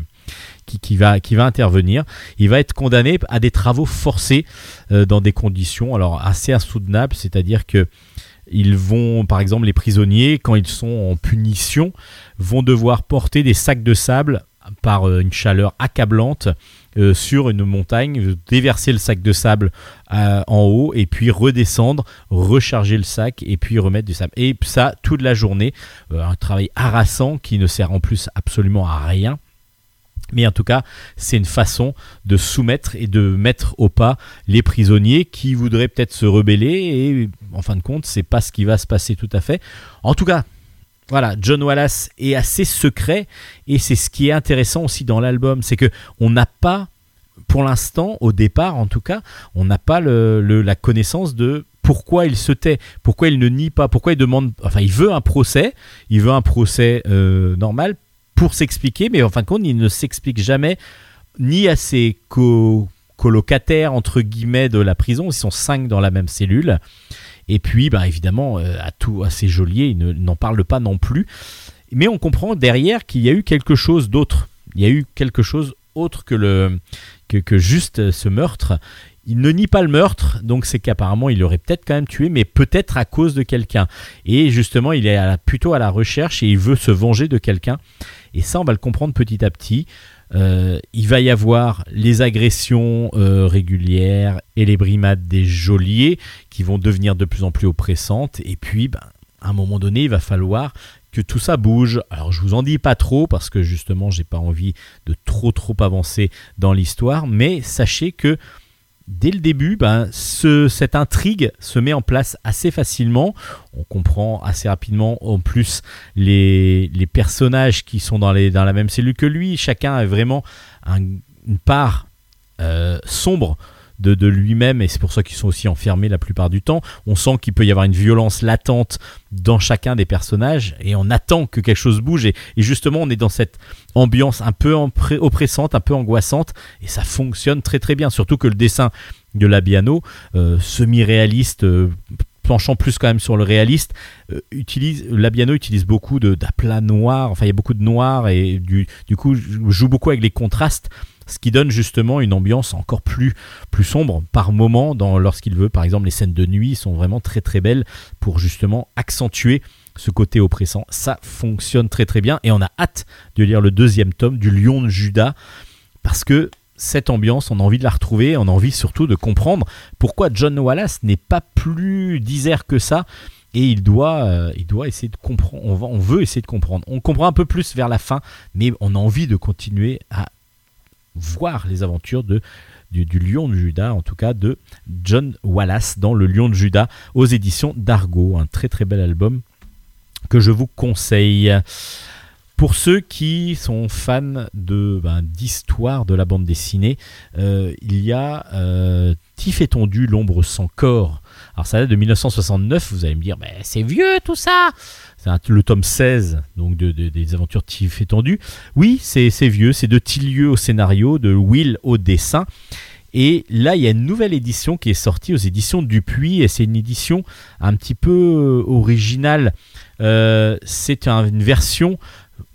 qui, va, va intervenir. Il va être condamné à des travaux forcés euh, dans des conditions alors assez insoutenables, c'est-à-dire que ils vont, par exemple, les prisonniers, quand ils sont en punition, vont devoir porter des sacs de sable par euh, une chaleur accablante euh, sur une montagne, déverser le sac de sable euh, en haut et puis redescendre, recharger le sac et puis remettre du sable. Et ça toute la journée, un travail harassant qui ne sert en plus absolument à rien. Mais en tout cas, c'est une façon de soumettre et de mettre au pas les prisonniers qui voudraient peut-être se rebeller et en fin de compte, c'est pas ce qui va se passer tout à fait. En tout cas, voilà, John Wallace est assez secret et c'est ce qui est intéressant aussi dans l'album, c'est que on n'a pas, pour l'instant, au départ en tout cas, on n'a pas la connaissance de pourquoi il se tait, pourquoi il ne nie pas, pourquoi il demande, enfin il veut un procès, il veut un procès euh, normal pour s'expliquer, mais en fin de compte, il ne s'explique jamais ni à ses co- colocataires entre guillemets de la prison, ils sont cinq dans la même cellule. Et puis, bah, évidemment, euh, à tout, à ses geôliers, il ne- il n'en parle pas non plus. Mais on comprend derrière qu'il y a eu quelque chose d'autre. Il y a eu quelque chose autre que, le, que, juste ce meurtre. Il ne nie pas le meurtre, donc c'est qu'apparemment il aurait peut-être quand même tué, mais peut-être à cause de quelqu'un. Et justement, il est plutôt à la recherche et il veut se venger de quelqu'un. Et ça, on va le comprendre petit à petit. Euh, il va y avoir les agressions euh, régulières et les brimades des geôliers qui vont devenir de plus en plus oppressantes. Et puis, ben, à un moment donné, il va falloir que tout ça bouge. Alors, je vous en dis pas trop parce que justement, j'ai pas envie de trop trop avancer dans l'histoire. Mais sachez que dès le début, ben, ce- cette intrigue se met en place assez facilement. On comprend assez rapidement en plus les, personnages qui sont dans, la même cellule que lui. Chacun a vraiment un- une part euh, sombre de, de lui-même et c'est pour ça qu'ils sont aussi enfermés la plupart du temps. On sent qu'il peut y avoir une violence latente dans chacun des personnages et on attend que quelque chose bouge et, justement on est dans cette ambiance un peu oppressante, un peu angoissante et ça fonctionne très très bien. Surtout que le dessin de Labiano, euh, semi-réaliste, euh, penchant plus quand même sur le réaliste, euh, utilise Labiano utilise beaucoup d'aplats noirs. Enfin, il y a beaucoup de noir et du du coup joue beaucoup avec les contrastes, ce qui donne justement une ambiance encore plus sombre par moment lorsqu'il veut. Par exemple, les scènes de nuit sont vraiment très très belles pour justement accentuer ce côté oppressant. Ça fonctionne très très bien et on a hâte de lire le deuxième tome du Lion de Judas parce que cette ambiance, on a envie de la retrouver, on a envie surtout de comprendre pourquoi John Wallace n'est pas plus disert que ça. Et il doit, euh, il doit essayer de comprendre. On, on veut essayer de comprendre. On comprend un peu plus vers la fin, mais on a envie de continuer à voir les aventures de, du, Lion de Judas, en tout cas de John Wallace dans Le Lion de Judas aux éditions d'Argo. Un très très bel album que je vous conseille. Pour ceux qui sont fans de ben, d'histoire de la bande dessinée, euh, il y a euh, Tif et Tondu, l'ombre sans corps. Alors ça date de 1969, vous allez me dire, mais c'est vieux tout ça C'est le tome 16 donc de, de- des aventures Tif et. Oui, c'est vieux, c'est de Tillieu au scénario, de Will au dessin. Et là, il y a une nouvelle édition qui est sortie aux éditions Dupuis, et c'est une édition un petit peu euh, originale. Euh, c'est un- une version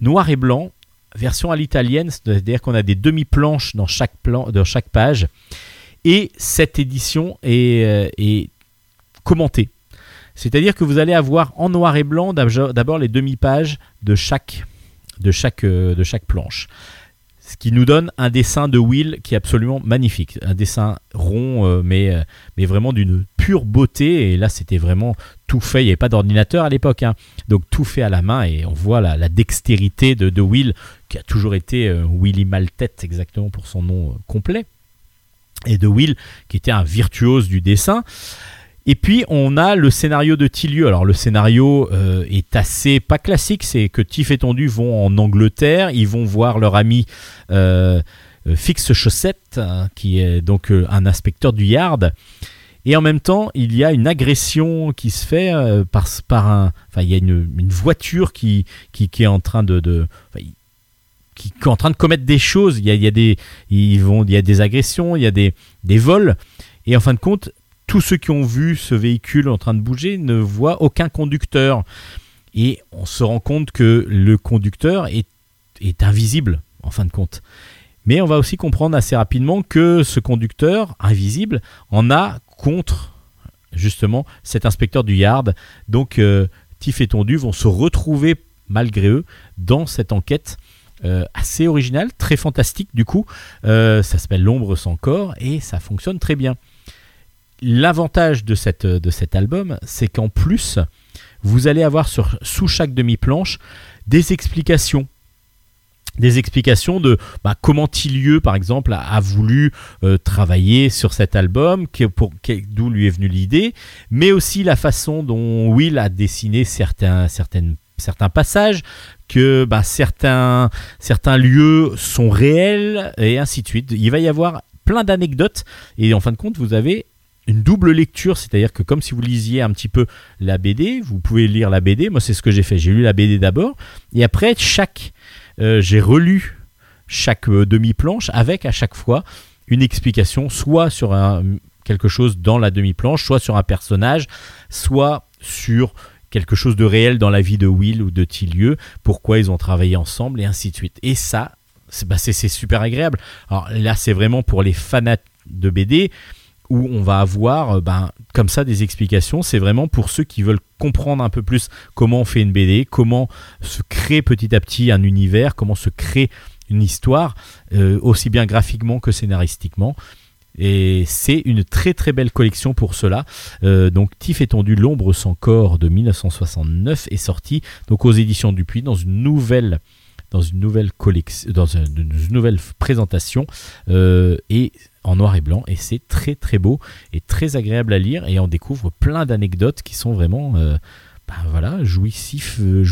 noir et blanc, version à l'italienne, c'est-à-dire qu'on a des demi-planches dans chaque, plan, dans chaque page. Et cette édition est, euh, est commentée. C'est-à-dire que vous allez avoir en noir et blanc d'ab- d'abord les demi-pages de chaque, de, chaque, euh, de chaque planche. Ce qui nous donne un dessin de Will qui est absolument magnifique. Un dessin rond, euh, mais, euh, mais vraiment d'une pure beauté. Et là, c'était vraiment tout fait. Il n'y avait pas d'ordinateur à l'époque. hein. Donc tout fait à la main. Et on voit la, dextérité de, de Will, qui a toujours été Willy Maltête, exactement pour son nom complet. Et de Will, qui était un virtuose du dessin. Et puis on a le scénario de Tillieu. Alors le scénario euh, est assez pas classique, c'est que Tiff et Tondu vont en Angleterre, ils vont voir leur ami euh, euh, Fix Chaussette, hein, qui est donc euh, un inspecteur du yard. Et en même temps, il y a une agression qui se fait par, par un. Enfin, il y a une, voiture qui, qui, est en train de. de qui est en train de commettre des choses. Il y a, il y a des, ils vont, il y a des agressions, il y a des, des vols. Et en fin de compte, tous ceux qui ont vu ce véhicule en train de bouger ne voient aucun conducteur. Et on se rend compte que le conducteur est, invisible, en fin de compte. Mais on va aussi comprendre assez rapidement que ce conducteur invisible en a contre justement cet inspecteur du yard. Donc euh, Tiff et Tondu vont se retrouver malgré eux dans cette enquête euh, assez originale, très fantastique du coup. Euh, ça s'appelle L'ombre sans corps et ça fonctionne très bien. L'avantage de, cette, de cet album, c'est qu'en plus, vous allez avoir sur, sous chaque demi-planche des explications des explications de bah, comment Tillieu, par exemple, a, voulu euh, travailler sur cet album, d'où lui est venue l'idée, mais aussi la façon dont Will a dessiné certains, certaines, certains passages, que bah, certains, certains lieux sont réels, et ainsi de suite. Il va y avoir plein d'anecdotes, et en fin de compte, vous avez une double lecture, c'est-à-dire que comme si vous lisiez un petit peu la BD, vous pouvez lire la BD, moi c'est ce que j'ai fait, j'ai lu la BD d'abord, et après chaque euh, j'ai relu chaque euh, demi-planche avec à chaque fois une explication, soit sur un- quelque chose dans la demi-planche, soit sur un personnage, soit sur quelque chose de réel dans la vie de Will ou de Tillieu, pourquoi ils ont travaillé ensemble et ainsi de suite. Et ça, c'est bah, super agréable. Alors là, c'est vraiment pour les fanats de BD où on va avoir euh, ben, comme ça des explications. C'est vraiment pour ceux qui veulent comprendre un peu plus comment on fait une BD, comment se crée petit à petit un univers, comment se crée une histoire, euh, aussi bien graphiquement que scénaristiquement. Et c'est une très très belle collection pour cela. Euh, donc Tiff étendu l'ombre sans corps de 1969 est sorti aux éditions Dupuis dans une nouvelle dans une nouvelle collection dans une, nouvelle présentation et en noir et blanc et c'est très très beau et très agréable à lire et on découvre plein d'anecdotes qui sont vraiment euh, ben voilà, jouissif, euh,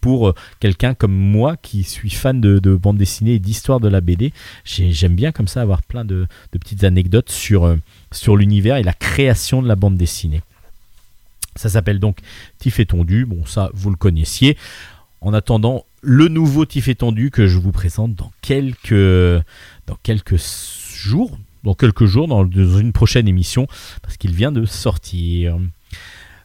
pour euh, quelqu'un comme moi qui suis fan de, de bande dessinée et d'histoire de la BD. J'ai- J'aime bien comme ça avoir plein de, petites anecdotes sur, euh, sur l'univers et la création de la bande dessinée. Ça s'appelle donc Tiff étendu. Bon, ça, vous le connaissiez. En attendant, le nouveau Tiff étendu que je vous présente dans quelques, dans quelques jours, dans quelques jours, dans, une prochaine émission, parce qu'il vient de sortir.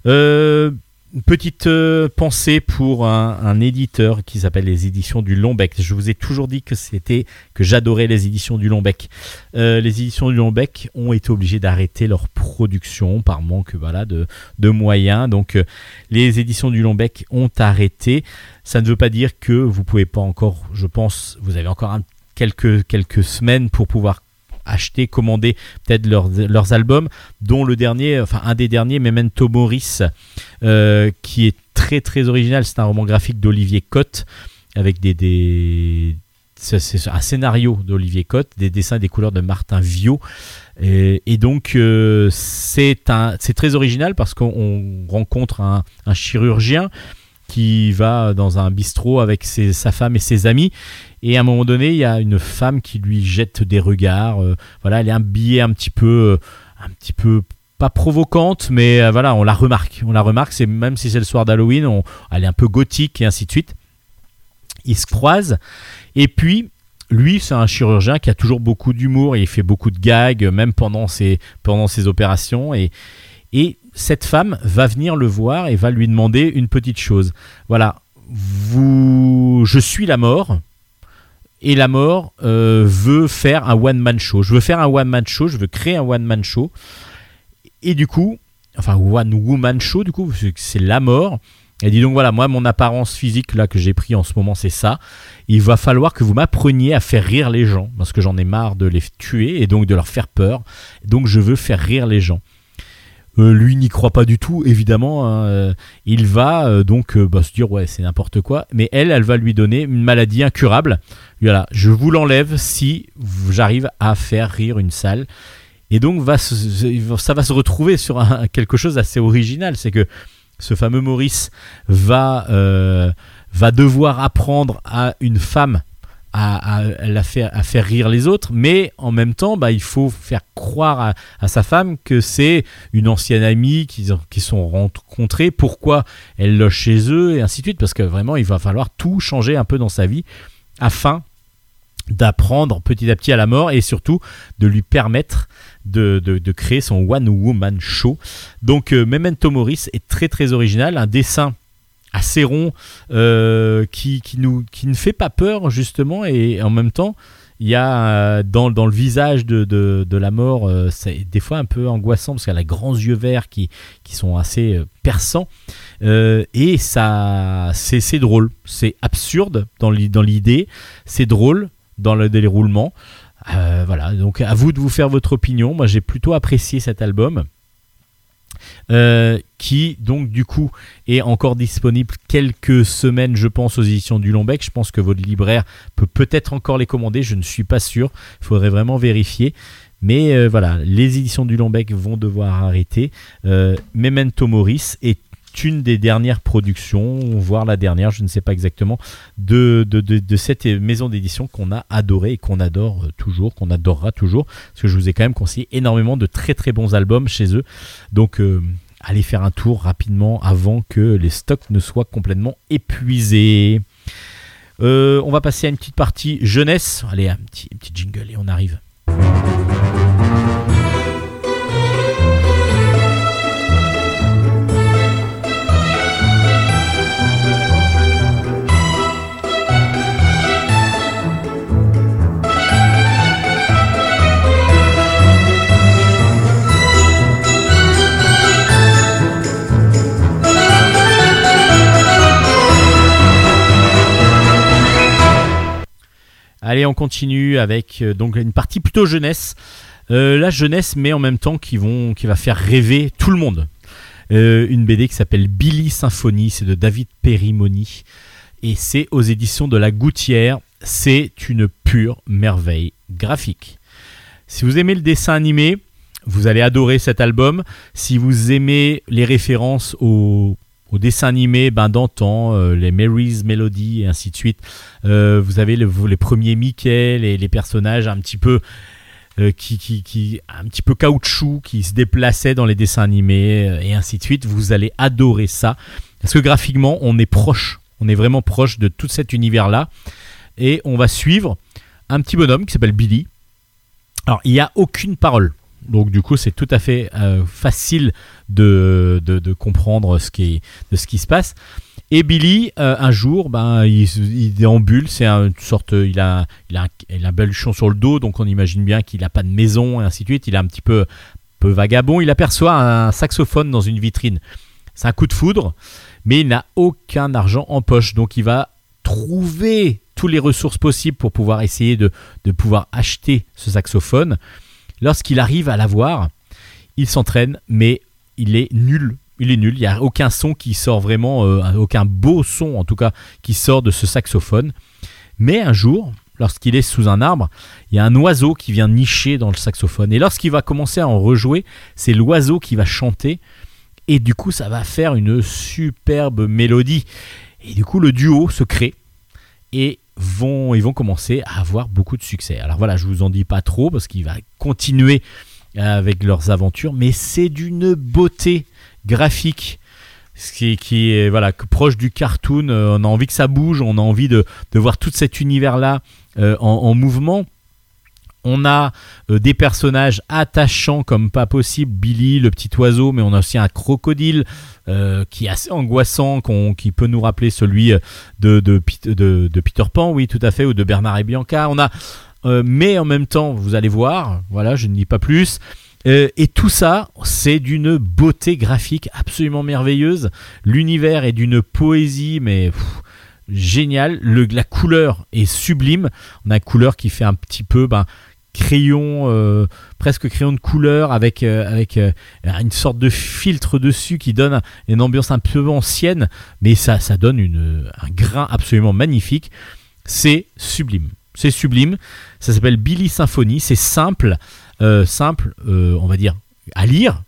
Euh, une petite euh, pensée pour un, éditeur qui s'appelle les éditions du Lombec. Je vous ai toujours dit que c'était que j'adorais les éditions du Lombec. Euh, les éditions du Lombec ont été obligées d'arrêter leur production par manque voilà, de, de moyens. Donc euh, les éditions du Lombec ont arrêté. Ça ne veut pas dire que vous pouvez pas encore, je pense, vous avez encore quelques, quelques semaines pour pouvoir acheter, commander peut-être leurs, albums, dont le dernier, enfin un des derniers, Memento Moris, euh, qui est très très original. C'est un roman graphique d'Olivier Cotte avec des, des un scénario d'Olivier Cotte, des dessins et des couleurs de Martin Viau. Et, donc, euh, c'est très original parce qu'on on rencontre un chirurgien qui va dans un bistrot avec sa femme et ses amis. Et à un moment donné, il y a une femme qui lui jette des regards. euh, voilà, elle est habillée un petit peu, euh, un petit peu pas provocante, mais euh, voilà, on la remarque. On la remarque. C'est même si c'est le soir d'Halloween, elle est un peu gothique et ainsi de suite. Ils se croisent. Et puis, lui, c'est un chirurgien qui a toujours beaucoup d'humour il fait beaucoup de gags, même pendant ses, pendant ses opérations. Et, et cette femme va venir le voir et va lui demander une petite chose. Voilà, vous, je suis la mort. Et la mort euh, veut faire un one-man show. Je veux faire un one-man show, je veux créer un one-man show. Et du coup, enfin, one-woman show, du coup, c'est- la mort. Elle dit donc voilà, moi, mon apparence physique là que j'ai pris en ce moment, c'est ça. Il va falloir que vous m'appreniez à faire rire les gens, parce que j'en ai marre de les tuer et donc de leur faire peur. Donc je veux faire rire les gens. Euh, lui n'y croit pas du tout, évidemment. hein, euh, il va euh, donc bah, se dire ouais c'est n'importe quoi, mais elle, elle va lui donner une maladie incurable. Voilà, je vous l'enlève si j'arrive à faire rire une salle. Et donc ça va se retrouver sur quelque chose d'assez original, c'est que ce fameux Maurice va va devoir apprendre à une femme à, la faire, rire les autres, mais en même temps, bah, il faut faire croire à, sa femme que c'est une ancienne amie qu'ils qui sont rencontrés, pourquoi elle loge chez eux, et ainsi de suite, parce que vraiment, il va falloir tout changer un peu dans sa vie afin d'apprendre petit à petit à la mort et surtout de lui permettre de, créer son One Woman Show. Donc euh, Memento Moris est très très original, un dessin assez rond euh, qui, qui, nous, qui ne fait pas peur justement et en même temps il y a euh, dans, dans le visage de, de, la mort, euh, c'est des fois un peu angoissant parce qu'elle a grands yeux verts qui, qui sont assez perçants. Et ça, c'est drôle, c'est absurde dans l'i- dans l'idée, c'est drôle dans le déroulement. Voilà, donc à vous de vous faire votre opinion. Moi, j'ai plutôt apprécié cet album. Euh, qui donc du coup est encore disponible quelques semaines je pense aux éditions du Lombec je pense que votre libraire peut peut-être encore les commander. Je ne suis pas sûr. Il faudrait vraiment vérifier. Mais euh, voilà les éditions du Lombec vont devoir arrêter. Euh, Memento Moris est une des dernières productions voire la dernière je ne sais pas exactement de, de, de, cette maison d'édition qu'on a adoré et qu'on adore toujours qu'on adorera toujours parce que je vous ai quand même conseillé énormément de très très bons albums chez eux donc euh, allez faire un tour rapidement avant que les stocks ne soient complètement épuisés. Euh, on va passer à une petite partie jeunesse. Allez, un petit, un petit jingle et on arrive. Allez, on continue avec euh, donc une partie plutôt jeunesse. Euh, la jeunesse, mais en même temps qui, va faire rêver tout le monde. Euh, une BD qui s'appelle Billy Symphonie, c'est de David Perimoni. Et c'est aux éditions de La Gouttière. C'est une pure merveille graphique. Si vous aimez le dessin animé, vous allez adorer cet album. Si vous aimez les références au, au dessin animé ben, d'antan, euh, les Mary's Melody et ainsi de suite, euh, vous avez le- les premiers Mickey, les, les personnages un petit peu euh, qui, un petit peu caoutchouc qui se déplaçaient dans les dessins animés et ainsi de suite. Vous allez adorer ça parce que graphiquement on est proche, on est vraiment proche de tout cet univers là et on va suivre un petit bonhomme qui s'appelle Billy. Alors il n'y a aucune parole. Donc du coup c'est tout à fait euh, facile de, de, comprendre ce qui, de ce qui se passe. Et Billy, euh, un jour, ben, il, il déambule, c'est un- une sorte, il a, il, a un, il baluchon sur le dos, donc on imagine bien qu'il n'a pas de maison, et ainsi de suite. Il est un petit peu, peu vagabond. Il aperçoit un saxophone dans une vitrine. C'est un coup de foudre, mais il n'a aucun argent en poche, donc il va trouver toutes les ressources possibles pour pouvoir essayer de, de pouvoir acheter ce saxophone. Lorsqu'il arrive à l'avoir, il s'entraîne, mais il est nul. Il est nul, il n'y a aucun son qui sort vraiment, euh, aucun beau son en tout cas qui sort de ce saxophone. Mais un jour, lorsqu'il est sous un arbre, il y a un oiseau qui vient nicher dans le saxophone. Et lorsqu'il va commencer à en rejouer, c'est l'oiseau qui va chanter. Et du coup, ça va faire une superbe mélodie. Et du coup, le duo se crée. Et vont, ils vont commencer à avoir beaucoup de succès. Alors voilà, je vous en dis pas trop parce qu'il va continuer avec leurs aventures, mais c'est d'une beauté graphique ce qui, est voilà proche du cartoon. Euh, on a envie que ça bouge, on a envie de, voir tout cet univers là en, en, mouvement. On a euh, des personnages attachants comme pas possible, Billy, le petit oiseau, mais on a aussi un crocodile euh, qui est assez angoissant, qui peut nous rappeler celui de, de, Peter Pan, oui, tout à fait, ou de Bernard et Bianca. On a, mais en même temps, vous allez voir, voilà, je ne dis pas plus. Euh, et tout ça, c'est d'une beauté graphique absolument merveilleuse. L'univers est d'une poésie, mais génial. Le, la couleur est sublime. On a une couleur qui fait un petit peu ben, crayon, euh, presque crayon de couleur, avec, euh, avec une sorte de filtre dessus qui donne une ambiance un peu ancienne, mais ça, ça donne un grain absolument magnifique. C'est sublime. C'est sublime. Ça s'appelle Billy Symphony. C'est simple. Euh, simple, euh, on va dire, à lire,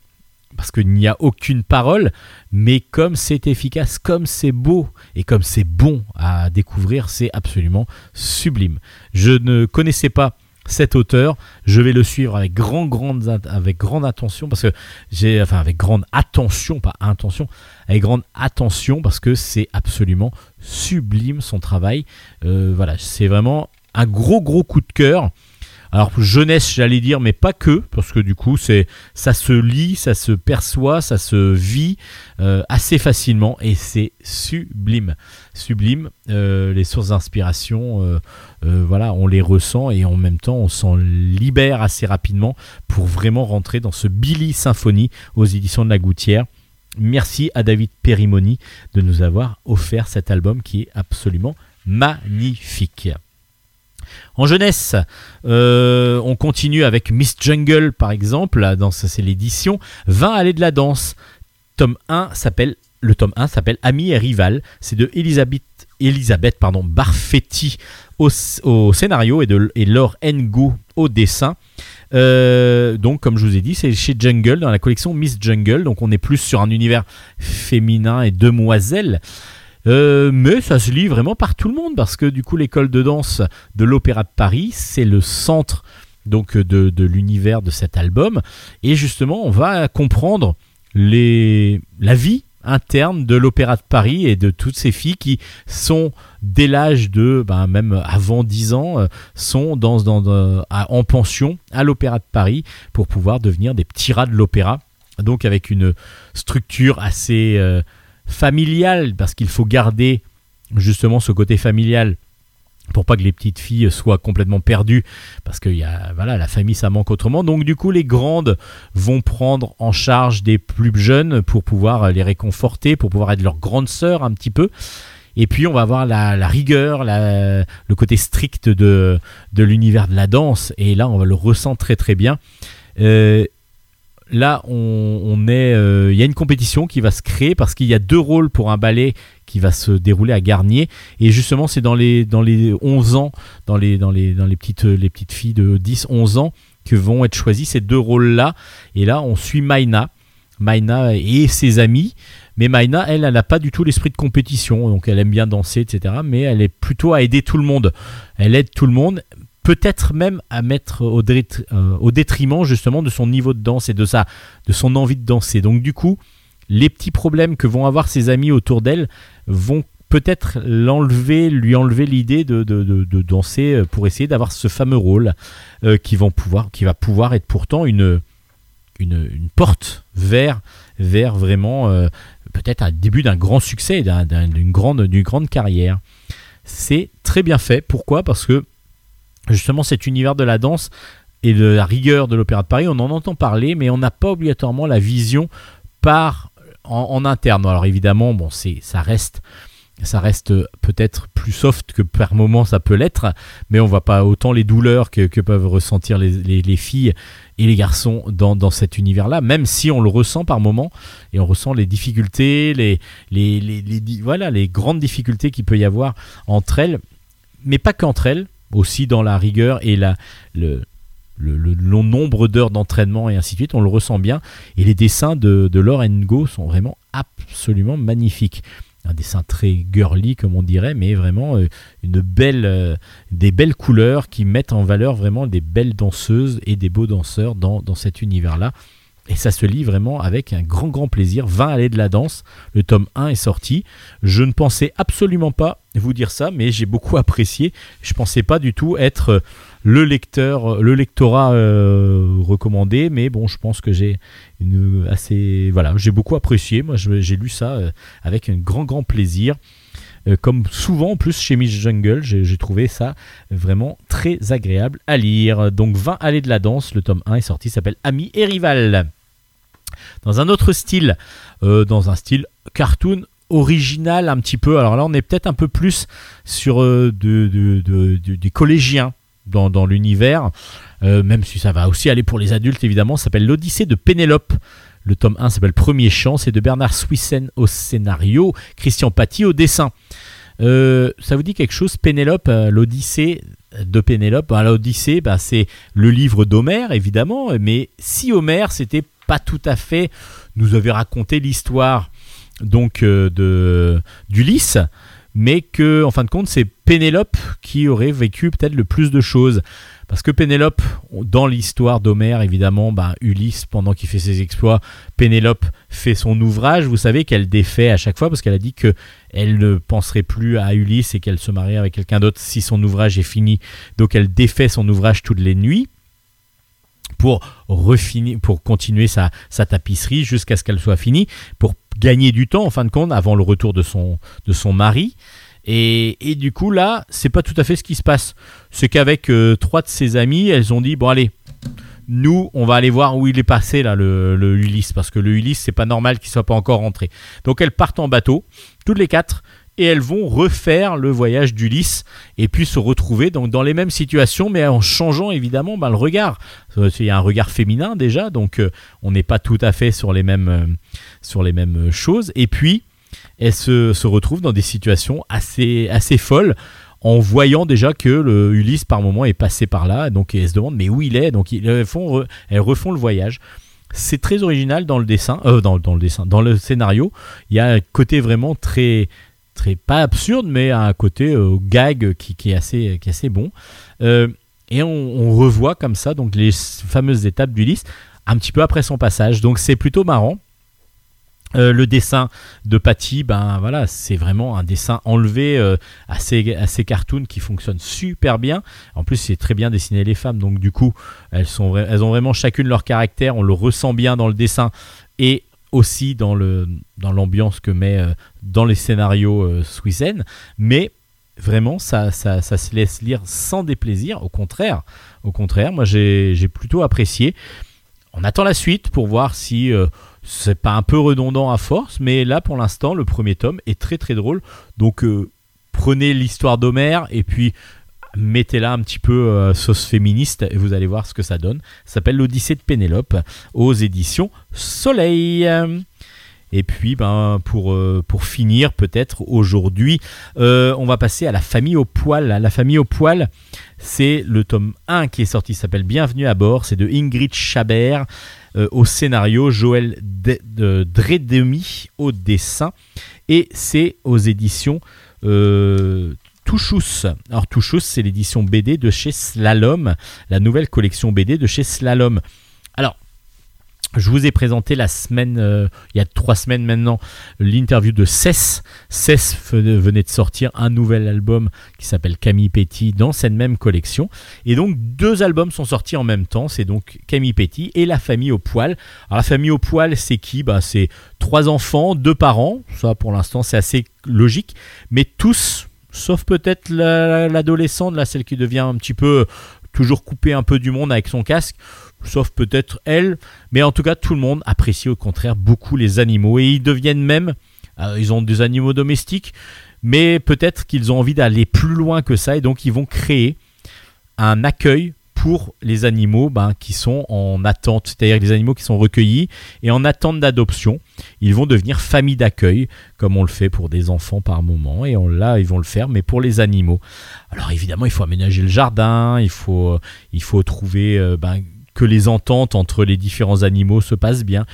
parce qu'il n'y a aucune parole, mais comme c'est efficace, comme c'est beau et comme c'est bon à découvrir, c'est absolument sublime. Je ne connaissais pas cet auteur, je vais le suivre avec grande, grande, avec grande attention parce que j'ai, enfin avec grande attention, pas intention, avec grande attention parce que c'est absolument sublime son travail. Euh, voilà, c'est vraiment un gros, gros coup de cœur. Alors jeunesse, j'allais dire, mais pas que, parce que du coup, c'est ça se lit, ça se perçoit, ça se vit euh, assez facilement et c'est sublime, sublime. Euh, les sources d'inspiration, euh, voilà, on les ressent et en même temps, on s'en libère assez rapidement pour vraiment rentrer dans ce Billy Symphonie aux éditions de La Gouttière. Merci à David Perimoni de nous avoir offert cet album qui est absolument magnifique. En jeunesse, euh, on continue avec Miss Jungle par exemple, dans c'est l'édition 20 allées de la danse. Tome 1 s'appelle le tome 1 s'appelle Ami et rival, c'est de Elisabeth Elisabeth pardon Barfetti au, scénario et de et Laure Ngo au dessin. Euh, donc, comme je vous ai dit, c'est chez Jungle, dans la collection Miss Jungle. Donc, on est plus sur un univers féminin et demoiselle. Euh, mais ça se lit vraiment par tout le monde parce que du coup l'école de danse de l'Opéra de Paris, c'est le centre donc de, l'univers de cet album. Et justement on va comprendre les, la vie interne de l'Opéra de Paris et de toutes ces filles qui sont dès l'âge de ben, même avant 10 ans euh, sont dans, dans, en pension à l'Opéra de Paris pour pouvoir devenir des petits rats de l'opéra. Donc avec une structure assez euh, familial, parce qu'il faut garder justement ce côté familial pour pas que les petites filles soient complètement perdues parce que y a, voilà, la famille ça manque autrement. Donc du coup les grandes vont prendre en charge des plus jeunes pour pouvoir les réconforter, pour pouvoir être leur grande sœur un petit peu. Et puis on va avoir la, rigueur, le côté strict de, de l'univers de la danse. Et là on va le ressent très très bien. Euh, là, on, est, euh, il y a une compétition qui va se créer parce qu'il y a deux rôles pour un ballet qui va se dérouler à Garnier. Et justement, c'est dans les, dans les 11 ans, dans les, dans les, dans les, petites, les petites filles de 10-11 ans que vont être choisis ces deux rôles-là. Et là, on suit Maïna. Maïna et ses amis. Mais Maïna, elle, elle n'a pas du tout l'esprit de compétition. Donc, elle aime bien danser, etc. Mais elle est plutôt à aider tout le monde. Elle aide tout le monde peut-être même à mettre au, euh, au, détriment justement de son niveau de danse et de, sa, de son envie de danser. Donc du coup, les petits problèmes que vont avoir ses amis autour d'elle vont peut-être l'enlever, lui enlever l'idée de, de, danser euh, pour essayer d'avoir ce fameux rôle euh, qui, vont pouvoir, qui va pouvoir être pourtant une, une, porte vers, vers vraiment peut-être un début d'un grand succès, d'une grande, grande carrière. C'est très bien fait. Pourquoi? Parce que justement cet univers de la danse et de la rigueur de l'Opéra de Paris, on en entend parler, mais on n'a pas obligatoirement la vision par en, interne. Alors évidemment, bon, c'est ça reste ça reste peut-être plus soft que par moment ça peut l'être, mais on voit pas autant les douleurs que, peuvent ressentir les, les- les filles et les garçons dans, dans cet univers-là, même si on le ressent par moment et on ressent les difficultés, les, les, voilà, les grandes difficultés qu'il peut y avoir entre elles, mais pas qu'entre elles, aussi dans la rigueur et le, nombre d'heures d'entraînement et ainsi de suite, on le ressent bien. Et les dessins de, de Ngo sont vraiment absolument magnifiques. Un dessin très girly, comme on dirait, mais vraiment euh, une belle, euh, des belles couleurs qui mettent en valeur vraiment des belles danseuses et des beaux danseurs dans, dans cet univers-là. Et ça se lit vraiment avec un grand, grand plaisir. 20 allées de la danse, le tome 1 est sorti. Je ne pensais absolument pas vous dire ça, mais j'ai beaucoup apprécié. Je pensais pas du tout être le lecteur, le lectorat euh, recommandé, mais bon, je pense que j'ai assez, voilà, j'ai beaucoup apprécié. Moi, j'ai lu ça euh, avec un grand, grand plaisir. Euh, comme souvent en plus chez Miss Jungle, j'ai trouvé ça vraiment très agréable à lire. Donc 20 allées de la danse, le tome 1 est sorti, s'appelle Amis et Rival. Dans un autre style, euh, dans un style cartoon original un petit peu. Alors là, on est peut-être un peu plus sur euh, de- de- de- de- des collégiens dans, l'univers, même si ça va aussi aller pour les adultes évidemment. Ça s'appelle L'Odyssée de Pénélope. Le tome 1 s'appelle Premier Chant, c'est de Bernard Swissen au scénario, Christian Paty au dessin. Euh, ça vous dit quelque chose, Pénélope, euh, l'Odyssée de Pénélope? Ben, L'Odyssée, ben, c'est le livre d'Homère, évidemment, mais si Homère, c'était pas tout à fait, nous avait raconté l'histoire donc euh, d'Ulysse, mais que en fin de compte, c'est Pénélope qui aurait vécu peut-être le plus de choses. Parce que Pénélope, dans l'histoire d'Homère, évidemment, ben, Ulysse, pendant qu'il fait ses exploits, Pénélope fait son ouvrage. Vous savez qu'elle défait à chaque fois parce qu'elle a dit que elle ne penserait plus à Ulysse et qu'elle se marierait avec quelqu'un d'autre si son ouvrage est fini. Donc elle défait son ouvrage toutes les nuits pour refinir, pour continuer sa, sa tapisserie jusqu'à ce qu'elle soit finie, pour gagner du temps en fin de compte avant le retour de son, de son mari. Et, du coup là, c'est pas tout à fait ce qui se passe. C'est qu'avec euh, trois de ses amis, elles ont dit bon allez, nous on va aller voir où il est passé là le, Ulysse parce que le Ulysse c'est pas normal qu'il soit pas encore rentré. Donc elles partent en bateau, toutes les quatre, et elles vont refaire le voyage d'Ulysse et puis se retrouver donc dans les mêmes situations mais en changeant évidemment ben, le regard. Euh, Il y a un regard féminin déjà donc euh, on n'est pas tout à fait sur les mêmes, sur les mêmes choses. Et puis elles se, se retrouvent dans des situations assez, assez folles en voyant déjà que le Ulysse par moment est passé par là donc elles se demandent mais où il est? Donc ils elles font, re- elles refont le voyage. C'est très original dans le dessin, euh, dans, le dessin, dans le scénario. Il y a un côté vraiment très, très pas absurde, mais un côté euh, gag qui, est assez, assez bon. Euh, et on, on revoit comme ça donc les fameuses étapes d'Ulysse un petit peu après son passage. Donc c'est plutôt marrant. Euh, le dessin de Patty, ben voilà, c'est vraiment un dessin enlevé euh, assez, assez cartoon qui fonctionne super bien. En plus, c'est très bien dessiné les femmes, donc du coup, elles, sont, elles ont vraiment chacune leur caractère. On le ressent bien dans le dessin et aussi dans le dans l'ambiance que met euh, dans les scénarios euh, Swissen. Mais vraiment, ça, ça, ça se laisse lire sans déplaisir. Au contraire, au contraire, moi j'ai plutôt apprécié. On attend la suite pour voir si c'est pas un peu redondant à force, mais là pour l'instant le premier tome est très très drôle. Donc euh, prenez l'histoire d'Homère et puis mettez-la un petit peu euh, sauce féministe et vous allez voir ce que ça donne. Ça s'appelle l'Odyssée de Pénélope aux éditions Soleil. Et puis, ben, pour, euh, finir, peut-être aujourd'hui, on va passer à La famille au poil. La famille au poil, c'est le tome 1 qui est sorti, s'appelle Bienvenue à bord. C'est de Ingrid Chabert euh, au scénario, Joël de- Dredemi au dessin. Et c'est aux éditions euh, Touchous. Alors, Touchous, c'est l'édition BD de chez Slalom, la nouvelle collection BD de chez Slalom. Je vous ai présenté la semaine, euh, il y a trois semaines maintenant, l'interview de Cess. Cess venait de sortir un nouvel album qui s'appelle Camille Petit dans cette même collection. Et donc deux albums sont sortis en même temps. C'est donc Camille Petit et La famille au poil. Alors la famille au poil, c'est qui? Bah, C'est trois enfants, deux parents. Ça pour l'instant c'est assez logique. Mais tous, sauf peut-être la- l'adolescente, là, celle qui devient un petit peu toujours coupée un peu du monde avec son casque sauf peut-être elle, mais en tout cas tout le monde apprécie au contraire beaucoup les animaux et ils deviennent même, euh, ils ont des animaux domestiques, mais peut-être qu'ils ont envie d'aller plus loin que ça et donc ils vont créer un accueil pour les animaux ben, qui sont en attente, c'est-à-dire les animaux qui sont recueillis et en attente d'adoption. Ils vont devenir famille d'accueil, comme on le fait pour des enfants par moment, et là, ils vont le faire, mais pour les animaux. Alors évidemment, il faut aménager le jardin, il faut, il faut trouver euh, ben, que les ententes entre les différents animaux se passent bien.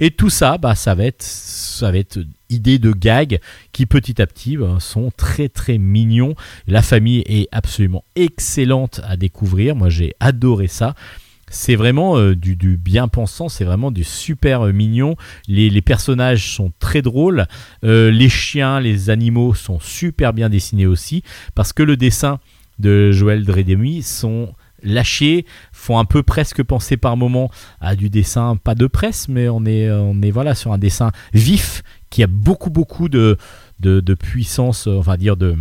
Et tout ça, bah, ça va être, ça va être idées de gags qui petit à petit bah, sont très très mignons. La famille est absolument excellente à découvrir. Moi, j'ai adoré ça. C'est vraiment euh, du, du bien pensant, c'est vraiment du super euh, mignon. Les, les personnages sont très drôles. Euh, les chiens, les animaux sont super bien dessinés aussi. Parce que le dessin de Joël Dredemi sont lâchés, font un peu presque penser par moment à du dessin, pas de presse, mais on est, on est voilà, sur un dessin vif qui a beaucoup beaucoup de, de, de puissance, on va dire de...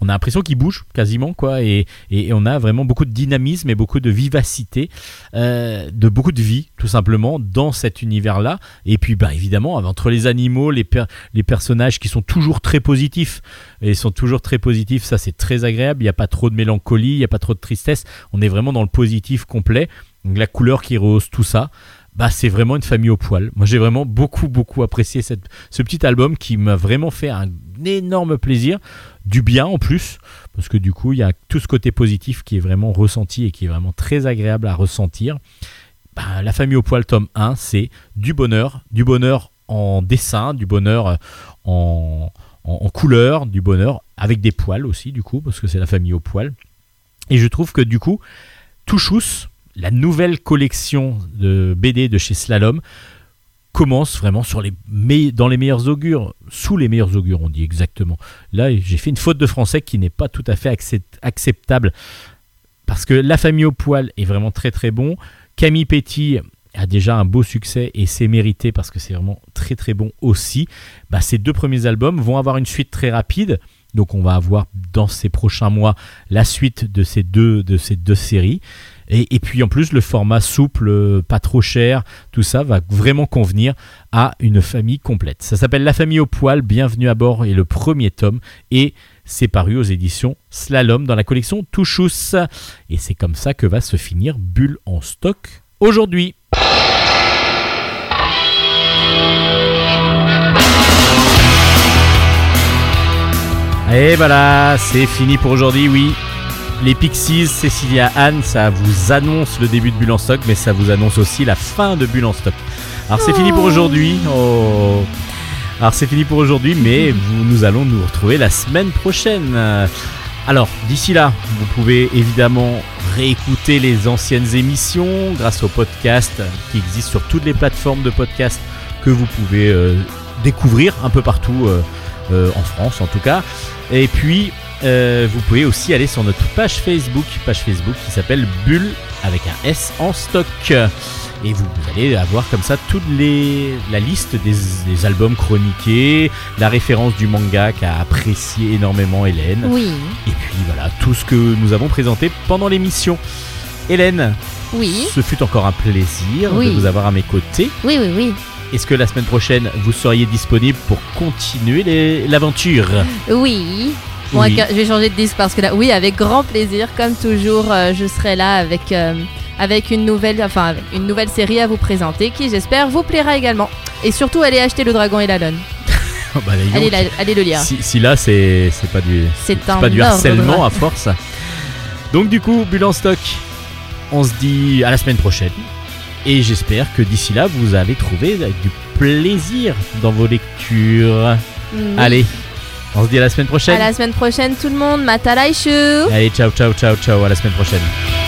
On a l'impression qu'il bouge quasiment, quoi, et, et on a vraiment beaucoup de dynamisme et beaucoup de vivacité, euh, de beaucoup de vie, tout simplement, dans cet univers-là. Et puis, bah, évidemment, entre les animaux, les, les personnages qui sont toujours très positifs, et sont toujours très positifs, ça c'est très agréable. Il n'y a pas trop de mélancolie, il n'y a pas trop de tristesse. On est vraiment dans le positif complet. Donc, la couleur qui rehausse tout ça, bah, c'est vraiment une famille au poil. Moi, j'ai vraiment beaucoup, beaucoup apprécié cette, ce petit album qui m'a vraiment fait un énorme plaisir, du bien en plus, parce que du coup, il y a tout ce côté positif qui est vraiment ressenti et qui est vraiment très agréable à ressentir. Bah, la famille au poil, tome 1, c'est du bonheur, du bonheur en dessin, du bonheur euh, en, en, en couleur, du bonheur avec des poils aussi, du coup, parce que c'est la famille au poil. Et je trouve que du coup, Touchous, la nouvelle collection de BD de chez Slalom, commence vraiment sur les dans les meilleurs augures, sous les meilleurs augures, on dit exactement. Là, j'ai fait une faute de français qui n'est pas tout à fait accep- acceptable parce que La famille au poil est vraiment très très bon. Camille Petit a déjà un beau succès et c'est mérité parce que c'est vraiment très très bon aussi. Bah, ces deux premiers albums vont avoir une suite très rapide. Donc on va avoir dans ces prochains mois la suite de ces deux, de ces deux séries. Et, puis en plus le format souple, euh, pas trop cher, tout ça va vraiment convenir à une famille complète. Ça s'appelle La famille au poil, bienvenue à bord et le premier tome. Et c'est paru aux éditions Slalom dans la collection Touchous. Et c'est comme ça que va se finir Bulle en stock aujourd'hui. Et voilà, c'est fini pour aujourd'hui, oui. Les Pixies, Cécilia Anne, ça vous annonce le début de Bulle en stock, mais ça vous annonce aussi la fin de Bulle en stock. Alors c'est fini pour aujourd'hui. Oh. Alors c'est fini pour aujourd'hui, mais nous allons nous retrouver la semaine prochaine. Alors d'ici là, vous pouvez évidemment réécouter les anciennes émissions grâce au podcast qui existe sur toutes les plateformes de podcast que vous pouvez euh, découvrir un peu partout euh, euh, en France en tout cas. Et puis euh, vous pouvez aussi aller sur notre page Facebook, page Facebook qui s'appelle Bulle avec un S en stock. Et vous, vous allez avoir comme ça toute les, la liste des, des albums chroniqués, la référence du manga qu'a apprécié énormément Hélène. Oui, Et puis voilà, tout ce que nous avons présenté pendant l'émission. Hélène, oui, ce fut encore un plaisir Oui. de vous avoir à mes côtés. oui, oui, oui. Est-ce que la semaine prochaine, vous seriez disponible pour continuer l'aventure? Oui. Bon, Oui. je vais changer de disque parce que là, oui, avec grand plaisir, comme toujours, euh, je serai là avec, euh, avec une nouvelle, enfin, avec une nouvelle série à vous présenter qui, j'espère, vous plaira également. Et surtout, allez acheter le dragon et la lune. Oh, bah, Allez, la- allez le lire. si, si là, c'est pas du, C'est pas du harcèlement à force. Donc du coup, Bulle en stock, on se dit à la semaine prochaine. Et j'espère que d'ici là, vous avez trouvé du plaisir dans vos lectures. Allez, on se dit à la semaine À prochaine. la semaine prochaine, tout le monde. Matalaishu Allez, ciao, ciao, ciao, ciao, à la semaine prochaine.